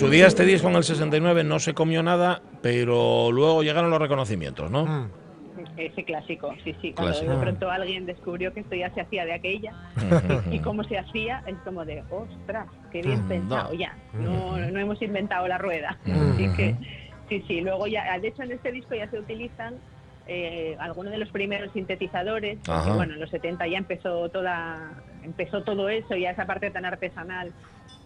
Día este disco en el 69 no se comió nada, pero luego llegaron los reconocimientos, ¿no? Mm. Ese clásico, sí, sí. Cuando Clásico. de pronto alguien descubrió que esto ya se hacía de aquella Ujú. y cómo se hacía, es como de, ostras, qué bien Mm, pensado ya. No, no hemos inventado la rueda. Mm. Así que, sí, sí. Luego ya, de hecho en este disco ya se utilizan eh, algunos de los primeros sintetizadores. porque, bueno, en los 70 ya empezó toda, empezó todo eso, ya esa parte tan artesanal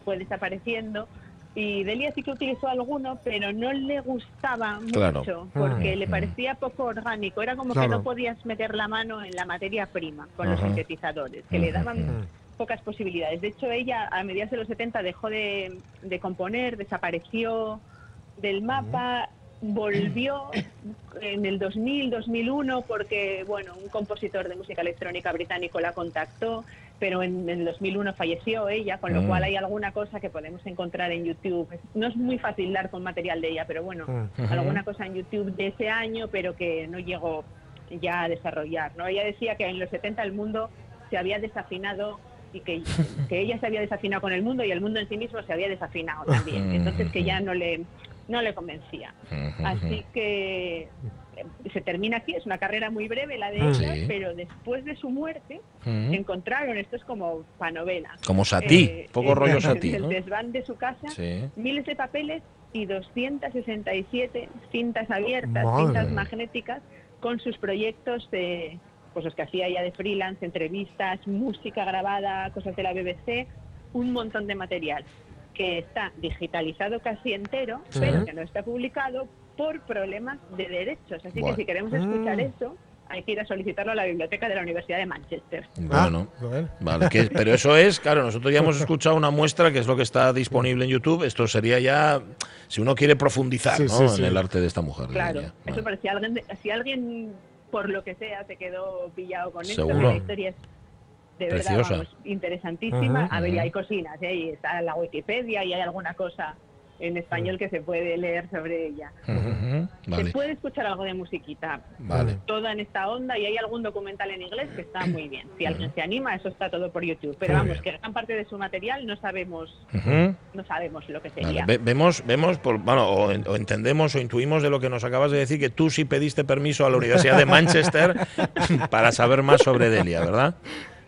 fue desapareciendo. Y Delia sí que utilizó alguno, pero no le gustaba Claro. mucho, porque Mm. le parecía poco orgánico. Era como Claro. que no podías meter la mano en la materia prima con los sintetizadores, que le daban Mm. pocas posibilidades. De hecho, ella a mediados de los 70 dejó de, de componer, desapareció del mapa, volvió en el 2000, 2001, porque bueno, un compositor de música electrónica británico la contactó, pero en, en 2001 falleció ella, con lo Mm. cual hay alguna cosa que podemos encontrar en YouTube. No es muy fácil dar con material de ella, pero bueno, Mm. alguna cosa en YouTube de ese año, pero que no llegó ya a desarrollar. ¿no? Ella decía que en los 70 el mundo se había desafinado y que, que ella se había desafinado con el mundo y el mundo en sí mismo se había desafinado también. Entonces que ya no le, no le convencía. Así que se termina aquí, es una carrera muy breve la de Mm. ella, Sí. pero después de su muerte Mm. encontraron, esto es como panovela. Como Satí, eh, poco en- rollo Satí, el ¿no? desván de su casa, Sí. miles de papeles y 267 cintas abiertas, Madre. cintas magnéticas, con sus proyectos de, pues los que hacía ella de freelance, entrevistas, música grabada, cosas de la BBC, un montón de material que está digitalizado casi entero, pero que no está publicado por problemas de derechos. Así Bueno. que si queremos escuchar Mm. eso, hay que ir a solicitarlo a la biblioteca de la Universidad de Manchester. Bueno. Ah. Vale, que- pero eso es, claro, nosotros ya hemos escuchado una muestra que es lo que está disponible en YouTube. Esto sería ya, si uno quiere profundizar Sí, ¿no? sí, sí. en el arte de esta mujer. Claro, eso para si alguien, si alguien por lo que sea se quedó pillado con esto, la historia es de Preciosa. verdad vamos, interesantísima. Ajá, a ver, y ajá. hay cocinas, ¿eh? y está en la Wikipedia y hay alguna cosa en español que se puede leer sobre ella. Se puede escuchar algo de musiquita, vale. toda en esta onda, y hay algún documental en inglés que está muy bien. Si alguien se anima, eso está todo por YouTube. Pero Muy vamos, bien. que gran parte de su material no sabemos, no sabemos lo que Vale, sería. ve- vemos, vemos por, bueno, o, en- o entendemos o intuimos de lo que nos acabas de decir que tú sí pediste permiso a la Universidad de Manchester para saber más sobre Delia, ¿verdad?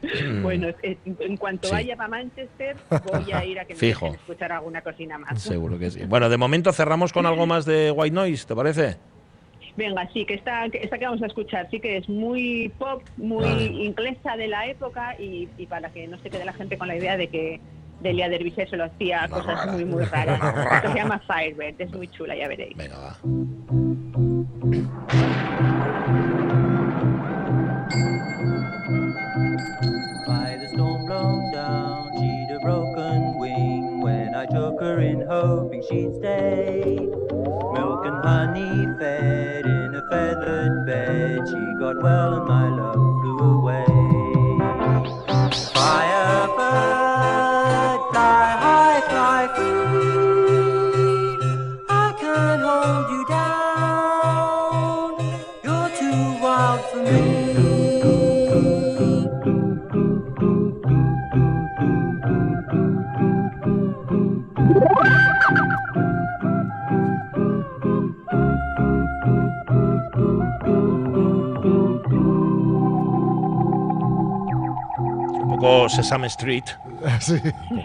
Mm. Bueno, en cuanto Sí. vaya para Manchester, voy a ir a que me Fijo. dejen escuchar alguna cocina más. Seguro que sí. Bueno, de momento cerramos con algo más de White Noise, ¿te parece? Venga, sí, que esta, que esta que vamos a escuchar sí que es muy pop, muy inglesa de la época y, y para que no se quede la gente con la idea de que Delia Derbyshire solo hacía cosas rara. muy, muy raras. Esto se llama Firebird, es muy chula, ya veréis. Venga, va. In, hoping she'd stay. Milk and honey fed in a feathered bed, she got well my love Sesame Street, Sí.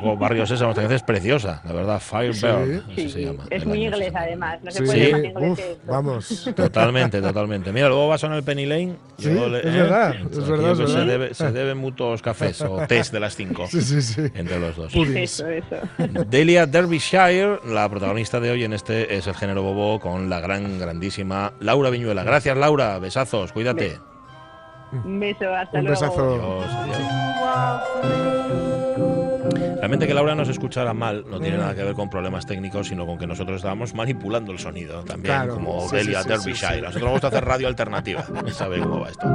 poco Barrio Sésamo, esta canción es preciosa, la verdad, Firebird, así Sí, se llama. es muy inglés 60. además, no se Sí, puede más uf, inglés que esto. vamos. Totalmente, totalmente. Mira, luego va a sonar el Penny Lane. Sí, luego es verdad, es Aquí verdad, es Se, verdad. debe, se deben mutuos cafés o tés de las cinco Sí, sí, sí. entre los dos. Puddings. Eso, eso. Delia Derbyshire, la protagonista de hoy en este es el género bobo con la gran, grandísima Laura Viñuela. Gracias, Laura. Besazos, cuídate. Un beso, hasta Un luego. besazo. Adiós, adiós. Realmente que Laura nos escuchara mal no tiene nada que ver con problemas técnicos, sino con que nosotros estábamos manipulando el sonido también, Claro, como sí, Delia sí, sí, Derbyshire. sí, nosotros nos gusta hacer radio alternativa. Sabe cómo va esto.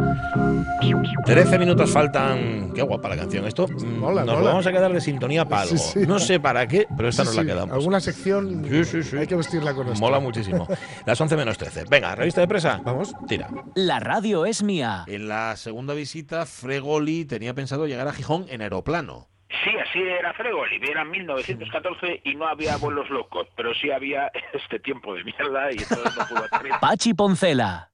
13 minutos faltan. Qué guapa la canción. Esto mm, Mola, nos mola. vamos a quedar de sintonía para algo. Sí, sí. No sé para qué, pero esta Sí, nos sí, la quedamos. Alguna sección Sí, sí, sí. hay que vestirla con esto. Mola muchísimo. Las 11 menos 13. Venga, revista de presa. Vamos. Tira. La radio es mía. En la segunda visita, Fregoli tenía pensado llegar a Gijón en aeroplano. Sí, así era Fregoli, era 1914 y no había vuelos locos, pero sí había este tiempo de mierda y entonces no pudo. Pachi Poncela.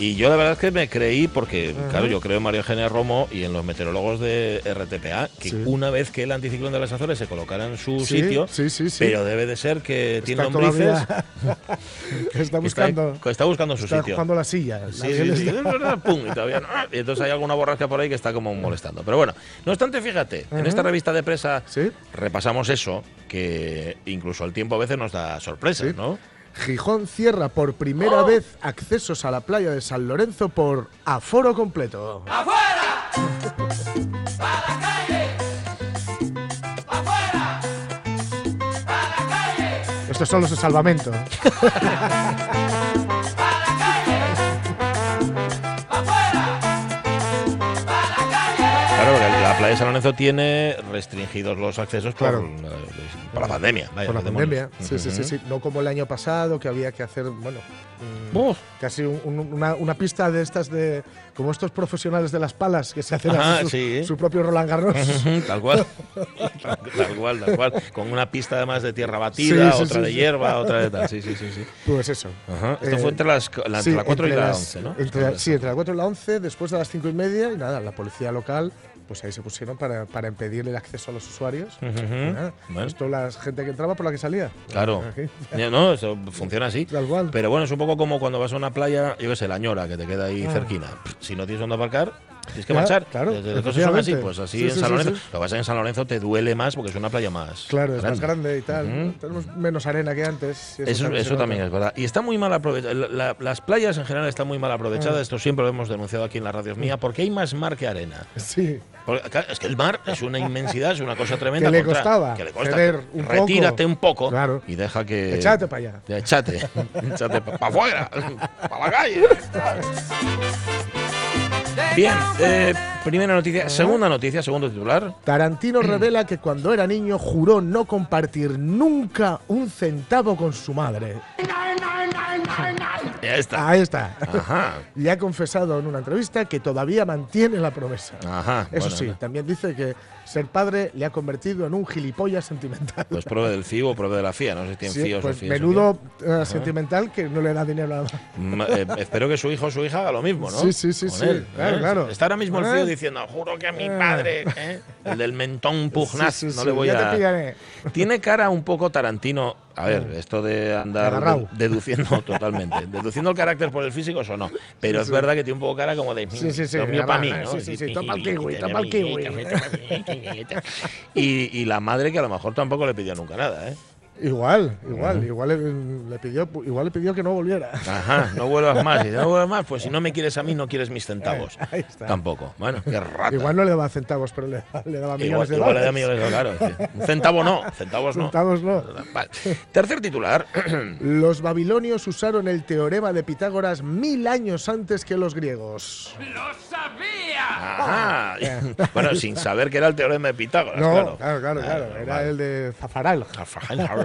Y yo la verdad es que me creí, porque claro, yo creo en María Eugenia Romo y en los meteorólogos de RTPA, que Sí. una vez que el anticiclón de las Azores se colocara en su Sí, sitio, sí, sí, sí. pero debe de ser que tiene Está lombrices. está buscando. Está, está buscando su Está sitio. jugando la silla. Sí, sí, está- Pum, y, todavía no. Y entonces hay alguna borrasca por ahí que está como molestando. Pero bueno, no obstante, fíjate, en esta revista de presa repasamos eso, que incluso el tiempo a veces nos da sorpresas. ¿no? Gijón cierra por primera vez accesos a la playa de San Lorenzo por aforo completo. Estos son los de salvamento. playa de San Lorenzo tiene restringidos los accesos Claro. por, la- por la pandemia. vaya, Por la pandemia, sí, sí, sí. No como el año pasado, que había que hacer, bueno, mm, Uf. casi un- un- una, una pista de estas de. Como estos profesionales de las palas que se hacen Ajá, así su, sí. su propio Roland Garros. Tal cual. tal, tal cual, tal cual. Con una pista además de tierra batida, Sí, otra de hierba, otra de tal. Sí, sí, sí. Pues eso. Ajá. Esto Eh, fue entre las, la, entre la 4 y entre la las- 11, ¿no? entre- sí, entre las 4 y la 11, después de las 5 y media, y nada, la policía local, pues ahí se pusieron para, para impedir el acceso a los usuarios. Nada, Bueno. Esto la gente que entraba por la que salía. Claro. Ya, No, eso funciona así. Tal cual. Pero bueno, es un poco como cuando vas a una playa, yo qué sé, la ñora, que te queda ahí Ah. cerquina. Si no tienes dónde aparcar, tienes que marchar. claro, Las cosas son así, efectivamente. pues así Sí, en sí, San Lorenzo. sí. Lo que pasa es que en San Lorenzo te duele más porque es una playa más. Claro, es más grande y tal. Tenemos menos arena que antes. Eso, eso también es verdad. Y está muy mal aprovechada. las playas en general están muy mal aprovechadas. Ah. Esto siempre lo hemos denunciado aquí en la radio mía, porque hay más mar que arena. Sí. Porque, es que el mar es una inmensidad, es una cosa tremenda. Que le contra- costaba Que le ceder un poco. Retírate un poco Claro. y deja que. Echate para allá. Echate. Echate para afuera. Para la calle. Bien, eh, primera noticia. Segunda noticia, segundo titular. Tarantino revela que cuando era niño juró no compartir nunca un centavo con su madre. Ya está. Ahí está. Ajá. Y ha confesado en una entrevista que todavía mantiene la promesa. Ajá. Eso bueno, sí, no. también dice que ser padre le ha convertido en un gilipollas sentimental. Pues pruebe del FIO o pruebe de la FIA. No sé si tienen Sí, FIOs o pues menudo eh, sentimental que no le da dinero a la Ma- eh, espero que su hijo o su hija haga lo mismo, ¿no? Sí, sí, sí, Con sí, él, claro, ¿eh? claro. Está ahora mismo el ¿Eh? fío diciendo, juro que a mi Eh. padre, ¿eh? el del mentón pugnaz, Sí, sí, no le voy a... te. Tiene cara un poco Tarantino. A ver, esto de andar deduciendo totalmente, deduciendo el carácter por el físico, eso no. Pero Sí, es verdad que tiene un poco cara como de. Sí, sí, sí, mío para mí, ¿no? sí, sí, sí, toma el kiwi, toma el kiwi. Y, y la madre que a lo mejor tampoco le pidió nunca nada, ¿eh? Igual, igual, igual le, le pidió, igual le pidió que no volviera. Ajá, no vuelvas más. Y no vuelvas más, pues si no me quieres a mí, no quieres mis centavos. Ahí está. Tampoco. Bueno, qué rata. Igual no le daba centavos, pero le, le daba Igual, millones de igual le da dólares. millones de claro. sí. Un centavo no, centavos no. Centavos no. Vale. Tercer titular. Los babilonios usaron el teorema de Pitágoras mil años antes que los griegos. Ajá. Bueno, sin saber que era el teorema de Pitágoras, No, claro. claro, claro, claro. Era vale. el de Zafaral.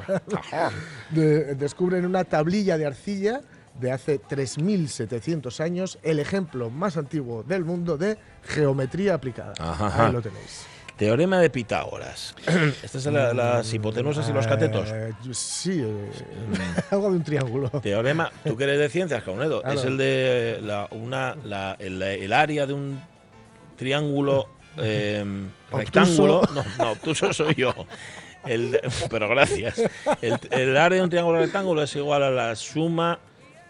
De- descubren una tablilla de arcilla de hace 3.700 años, el ejemplo más antiguo del mundo de geometría aplicada. Ajá. Ahí lo tenéis. Teorema de Pitágoras. Estas son la- las hipotenusas y los catetos. Eh, sí, eh, algo de un triángulo. Teorema, tú que eres de ciencias, Caunedo, Claro. es el de la, una, la- el, el área de un triángulo eh, Obtuso. rectángulo. No, no, obtuso soy yo. El pero gracias. El, el área de un triángulo rectángulo es igual a la suma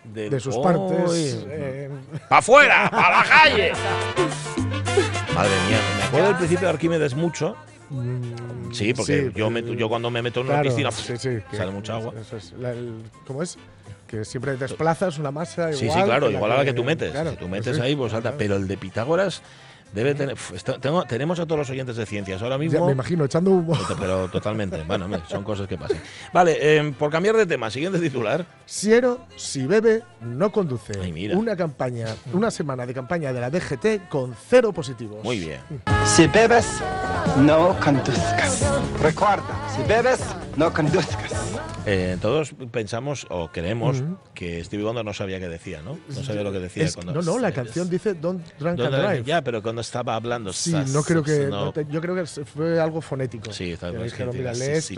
de, De sus partes. eh, ¡Pa' afuera! ¡A la calle! Madre mía, me acuerdo del principio de Arquímedes mucho. mm, Sí, porque sí, yo, eh, meto- yo cuando me meto en una claro, piscina sí, sí, que- sale mucha agua. eso es, la- el- ¿Cómo es? Que siempre desplazas una masa igual. Sí, sí, claro, la igual a la que tú metes. claro, si tú metes ahí, pues salta. Pero el de Pitágoras debe tener. tengo- tenemos a todos los oyentes de ciencias ahora Ya mismo. me imagino, echando humo. Pero totalmente. Bueno, son cosas que pasan. Vale, eh, por cambiar de tema, siguiente titular. Siero, si bebe, no conduce. Ay, mira. Una campaña, una semana de campaña de la DGT con cero positivos. Muy bien. Si bebes, no conduzcas. Recuerda, si bebes, no conduzcas. Eh, todos pensamos o creemos que Stevie Wonder no sabía qué decía, ¿no? No sabía lo que decía. Es- cuando- no, no, la es- canción dice Don't Drunk ¿Dónde- and Drive. Ya, pero cuando estaba hablando. Sí, sas- no creo que. no. no te- yo creo que fue algo fonético. Sí, está bien sí.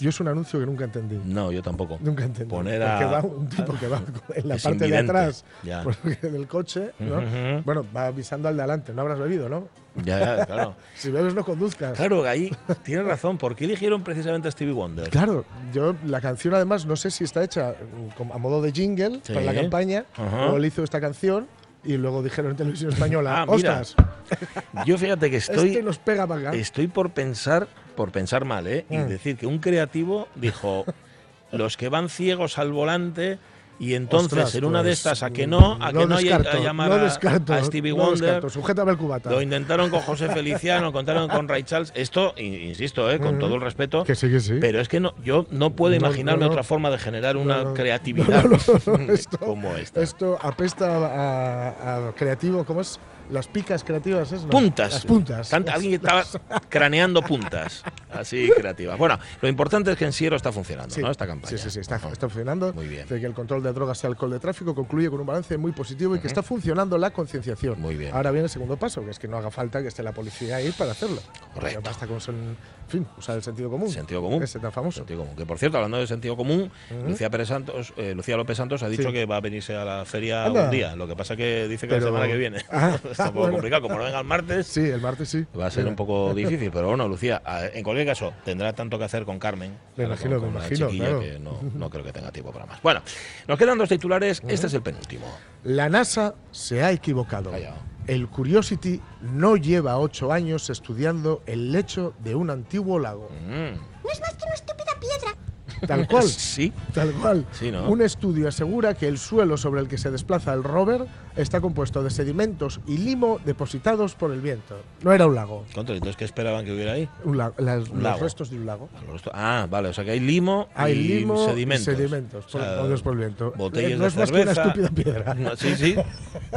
Yo es un anuncio que nunca entendí. No, yo tampoco. Nunca entendí. Poner a- va un tipo que va en la parte de atrás del coche. Bueno, va avisando al de adelante. No habrás bebido, ¿no? Ya, ya, claro. Si bebes, no conduzcas. Claro, ahí tienes razón. ¿Por qué eligieron precisamente a Stevie Wonder? Claro, yo la canción además no sé si está hecha mm, a modo de jingle Sí. para la campaña Ajá. o él hizo esta canción y luego dijeron en televisión española, Ah, mira. ostras, Yo fíjate que estoy, este nos pega para acá. estoy por pensar, por pensar mal, ¿eh? Y Mm. decir que un creativo dijo, los que van ciegos al volante y entonces Ostras, en una de pues, estas a que no, a que no hay descarto, a llamar a- descarto, a, Stevie Wonder. descarto. El cubata. Lo intentaron con José Feliciano, contaron con Ray Charles. Esto, in- insisto, ¿eh? con Mm. todo el respeto, Que sí, que sí. pero es que no, yo no puedo No, imaginarme no, otra forma de generar una creatividad esto- como esta. Esto apesta a, a creativo, ¿cómo es? Las picas creativas es Puntas. Las puntas. Tanta- alguien estaba craneando puntas. Así creativas. Bueno, lo importante es que en Siero está funcionando, Sí, ¿no? Esta campaña. Sí, sí, sí, está, está funcionando. Muy bien. De que el control de drogas y alcohol de tráfico concluye con un balance muy positivo y que está funcionando la concienciación. Muy bien. Ahora viene el segundo paso, que es que no haga falta que esté la policía ahí para hacerlo. Correcto. Basta con en fin, usar el sentido común. Sentido común. Ese tan famoso. Sentido común. Que por cierto, hablando de sentido común. Lucía Pérez Santos, eh, Lucía López Santos ha dicho Sí. que va a venirse a la feria Anda. un día. Lo que pasa que dice que Pero- la semana que viene. Ah, Está un poco bueno. complicado. Como no venga el martes, Sí, el martes sí. va a ser Mira. un poco difícil. Pero bueno, Lucía, en cualquier caso, tendrá tanto que hacer con Carmen. Me imagino, con- me con la imagino, claro. que no, no creo que tenga tiempo para más. Bueno, nos quedan dos titulares. Este es el penúltimo. La NASA se ha equivocado. Callao. El Curiosity no lleva ocho años estudiando el lecho de un antiguo lago. Mm. No es más que una estúpida piedra. Tal cual. Sí. Tal cual. Sí, ¿no? Un estudio asegura que el suelo sobre el que se desplaza el rover está compuesto de sedimentos y limo depositados por el viento. No era un lago. Contra, entonces, ¿qué esperaban que hubiera ahí? Un la- las- Un los lago. restos de un lago. Ah, vale, o sea que hay limo Hay y limo sedimentos. y sedimentos por, O sea, movidos por el viento. Botellas Eh, no de es más que una cerveza. estúpida piedra. No, sí, sí,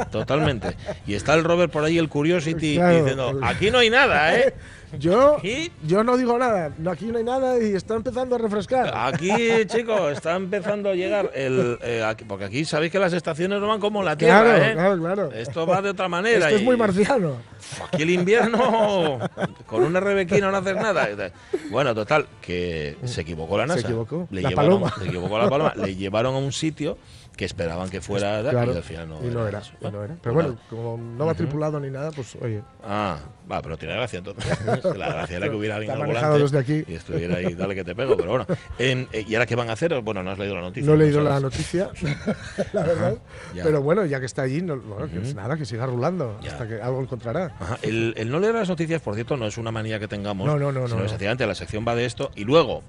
totalmente. Y está el Robert por ahí, el Curiosity, Claro, diciendo, el- aquí no hay nada, ¿eh? Yo, yo no digo nada. Aquí no hay nada y está empezando a refrescar. aquí chicos, está empezando a llegar el... eh, aquí- porque aquí sabéis que las estaciones no van como la Tierra, claro, ¿eh? claro, claro. Esto va de otra manera. Esto es muy marciano. Aquí el invierno, con una rebequina no hacer nada. Bueno, total, que se equivocó la Se NASA. equivocó. Le La llevaron, paloma. Se equivocó la paloma. Le llevaron a un sitio que esperaban que fuera Claro, y al final no, y no era, eso. y no era. Pero Pues bueno, como no va tripulado ni nada, pues oye. Ah, va, pero tiene gracia entonces. La gracia era que hubiera alguien al volante desde aquí. y estuviera ahí, dale que te pego, pero bueno. En- eh, ¿Y ahora qué van a hacer? Bueno, no has leído la noticia. No he leído sabes. la noticia, la verdad. Pero bueno, ya que está allí, no, bueno, nada, que siga rulando Ya. hasta que algo encontrará. Ajá, El, el no leer las noticias, por cierto, no es una manía que tengamos. No, no, no, sino no, no. la sección va de esto y luego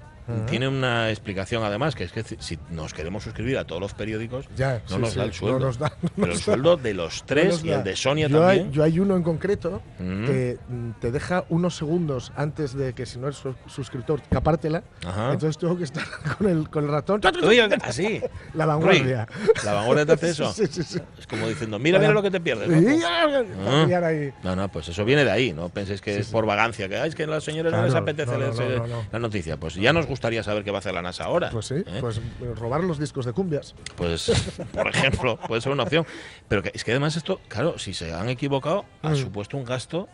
Tiene una explicación además, que es que si- nos queremos suscribir a todos los periódicos, Ya, no sí, nos sí, da el no sueldo. nos da, no Pero el nos da. sueldo de los No tres nos y el da. de Sonia yo también. Hay, yo hay uno en concreto Mm. que mm, te deja unos segundos antes de que si no eres su- suscriptor, capártela. Ajá. Entonces tengo que estar con el, con el ratón. Así. La vanguardia. La vanguardia te hace eso. Sí. Es como diciendo, mira, mira lo que te pierdes. ¿no? Ah. No, no, pues eso viene de ahí. No penséis que es por vagancia, que "Ay, es que a los señores no les apetece no, no, leerse no, no, no. la noticia. Pues ya nos gustaría saber qué va a hacer la NASA ahora. Pues sí, ¿eh? pues eh, robar los discos de cumbias. Pues, por ejemplo, puede ser una opción. Pero que, es que además esto, claro, si se han equivocado, ha Mm. supuesto un gasto,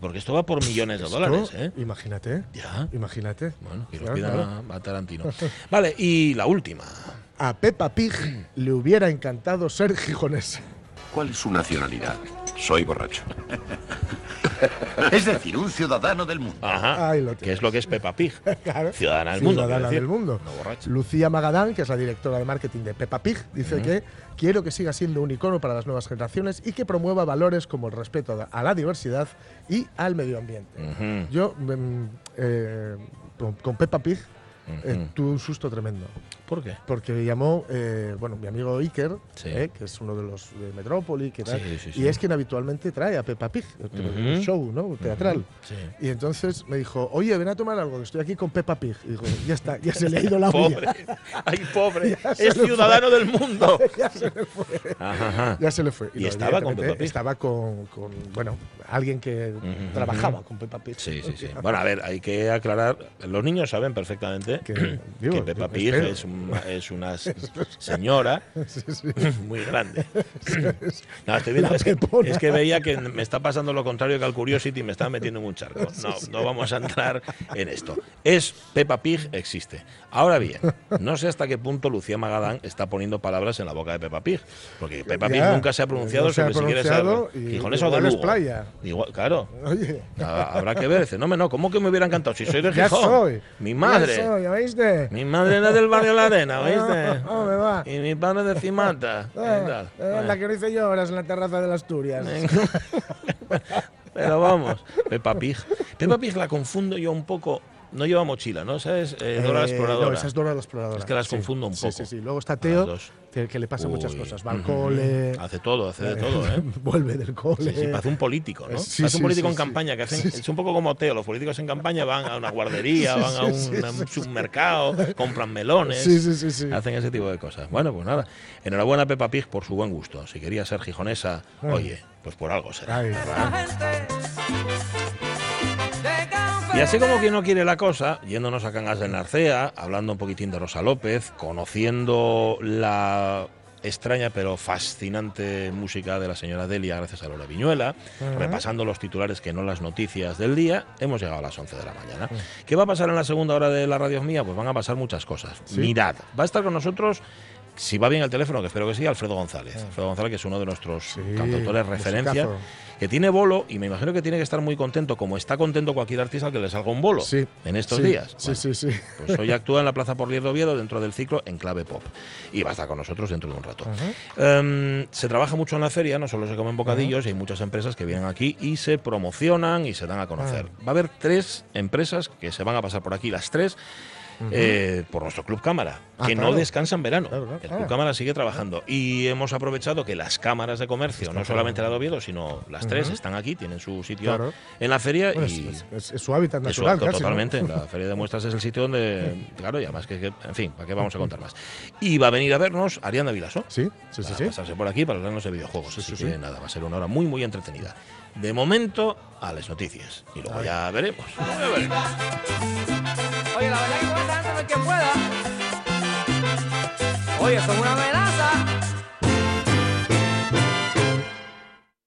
porque esto va por millones de Esto, dólares, ¿eh? Imagínate. Ya. Imagínate. Bueno, que los Claro, a, a Tarantino. Vale, y la última. A Peppa Pig le hubiera encantado ser gijonesa. ¿Cuál es su nacionalidad? Soy borracho. Es decir, un ciudadano del mundo. Ajá. Ahí lo que es lo que es Peppa Pig. Claro. Ciudadana del mundo. Ciudadana del mundo. No. Lucía Magadán, que es la directora de marketing de Peppa Pig, dice que quiero que siga siendo un icono para las nuevas generaciones y que promueva valores como el respeto a la diversidad y al medio ambiente. Yo, mm, eh, con, con Peppa Pig, eh, Ujú. tuve un susto tremendo. ¿Por qué? Porque llamó, eh, bueno, mi amigo Iker, Sí. eh, que es uno de los de Metrópoli, que tal, Sí, sí, y es quien habitualmente trae a Peppa Pig, el Ujú. show ¿no? teatral. Sí. Y entonces me dijo, oye, ven a tomar algo, que estoy aquí con Peppa Pig. Y digo, ya está, ya se le ha ido la olla. Pobre. Ay, pobre. Es ciudadano del mundo. ya se le fue. Ajá, ajá. Ya se le fue. ¿Y no, estaba con Peppa Pig? Estaba con, con, bueno, alguien que trabajaba con Peppa Pig. Sí, sí, sí. Bueno, a ver, hay que aclarar. Los niños saben perfectamente que, Que, digo, Peppa Pig es, un- es una señora Sí, sí. muy grande. No, estoy viendo, es, que, pepona. es que veía que me está pasando lo contrario que al Curiosity me está metiendo en un charco. No, no vamos a entrar en esto. Es Peppa Pig existe. Ahora bien, no sé hasta qué punto Lucía Magadán está poniendo palabras en la boca de Peppa Pig. Porque Peppa Pig Ya, nunca se ha pronunciado no se ha sobre si quiere ser pronunciado y o de Lugo. playa. Igual, claro. Oye, Habrá que ver. Dice, no, me no, ¿cómo que me hubiera encantado? Si soy de Gijón. soy. Mi madre. Ya Mi madre era del barrio La Arena, ¿oíste? Ah, me va. Y mi padre de Cimata. ¿Qué Eh, eh, la que lo hice yo ahora es en la terraza de las Asturias. Pero vamos, Peppa Pig. Peppa Pig la confundo yo un poco no lleva mochila, ¿no? Esa es eh, Dora la Eh, exploradora. No, esa es Dora la exploradora. Es que las Sí. confundo un Sí, poco. sí, sí. Luego está Teo. Que, que le pasa muchas Uy, cosas. Va al cole. Hace todo, hace de eh, todo, ¿eh? Vuelve del cole. Sí, sí, parece un político, ¿no? Sí, parece un político sí, en sí. campaña, que hacen, Sí, sí. es un poco como Teo, los políticos en campaña van a una guardería, Sí, van a un, sí, sí, a un sí. supermercado, compran melones, Sí, sí, sí, sí. hacen ese tipo de cosas. Bueno, pues nada, enhorabuena a Peppa Pig por su buen gusto. Si quería ser gijonesa, Ay. oye, pues por algo será. Ay, Y así como quien no quiere la cosa, yéndonos a Cangas de Narcea, hablando un poquitín de Rosa López, conociendo la extraña pero fascinante música de la señora Delia gracias a Lola Viñuela, repasando los titulares que no las noticias del día, hemos llegado a las 11 de la mañana. ¿Qué va a pasar en la segunda hora de la radio mía? Pues van a pasar muchas cosas. Sí. Mirad, va a estar con nosotros si va bien el teléfono, que espero que sí, Alfredo González. Alfredo González, que es uno de nuestros cantautores referencia, que tiene bolo y me imagino que tiene que estar muy contento, como está contento cualquier artista al que le salga un bolo Sí, en estos días. Sí, sí, sí. Pues hoy actúa en la Plaza Porlier de Oviedo dentro del ciclo en clave pop. Y va a estar con nosotros dentro de un rato. Em, se trabaja mucho en la feria, no solo se comen bocadillos, y hay muchas empresas que vienen aquí y se promocionan y se dan a conocer. Va a haber tres empresas que se van a pasar por aquí, las tres. Eh, por nuestro Club Cámara, Ah, que claro. no descansa en verano. Claro, claro. El Club Ah. Cámara sigue trabajando y hemos aprovechado que las cámaras de comercio, no solamente la de Oviedo, sino las tres, están aquí, tienen su sitio en la feria Bueno, y es, es- es su hábitat es su natural, acto, casi, ¿no? totalmente. La feria de muestras es el sitio donde, claro, y además que, que- en fin, ¿para qué vamos a contar más? Y va a venir a vernos Ariana Vilaso. Sí, sí, sí. Sí. pasarse por aquí para hablarnos de videojuegos. Así sí, que sí. nada, va a ser una hora muy, muy entretenida. De momento, a las noticias. Y luego ya veremos. Ya veremos. Oye, la verdad que con esta gente no hay quien pueda. Oye, son una verdad.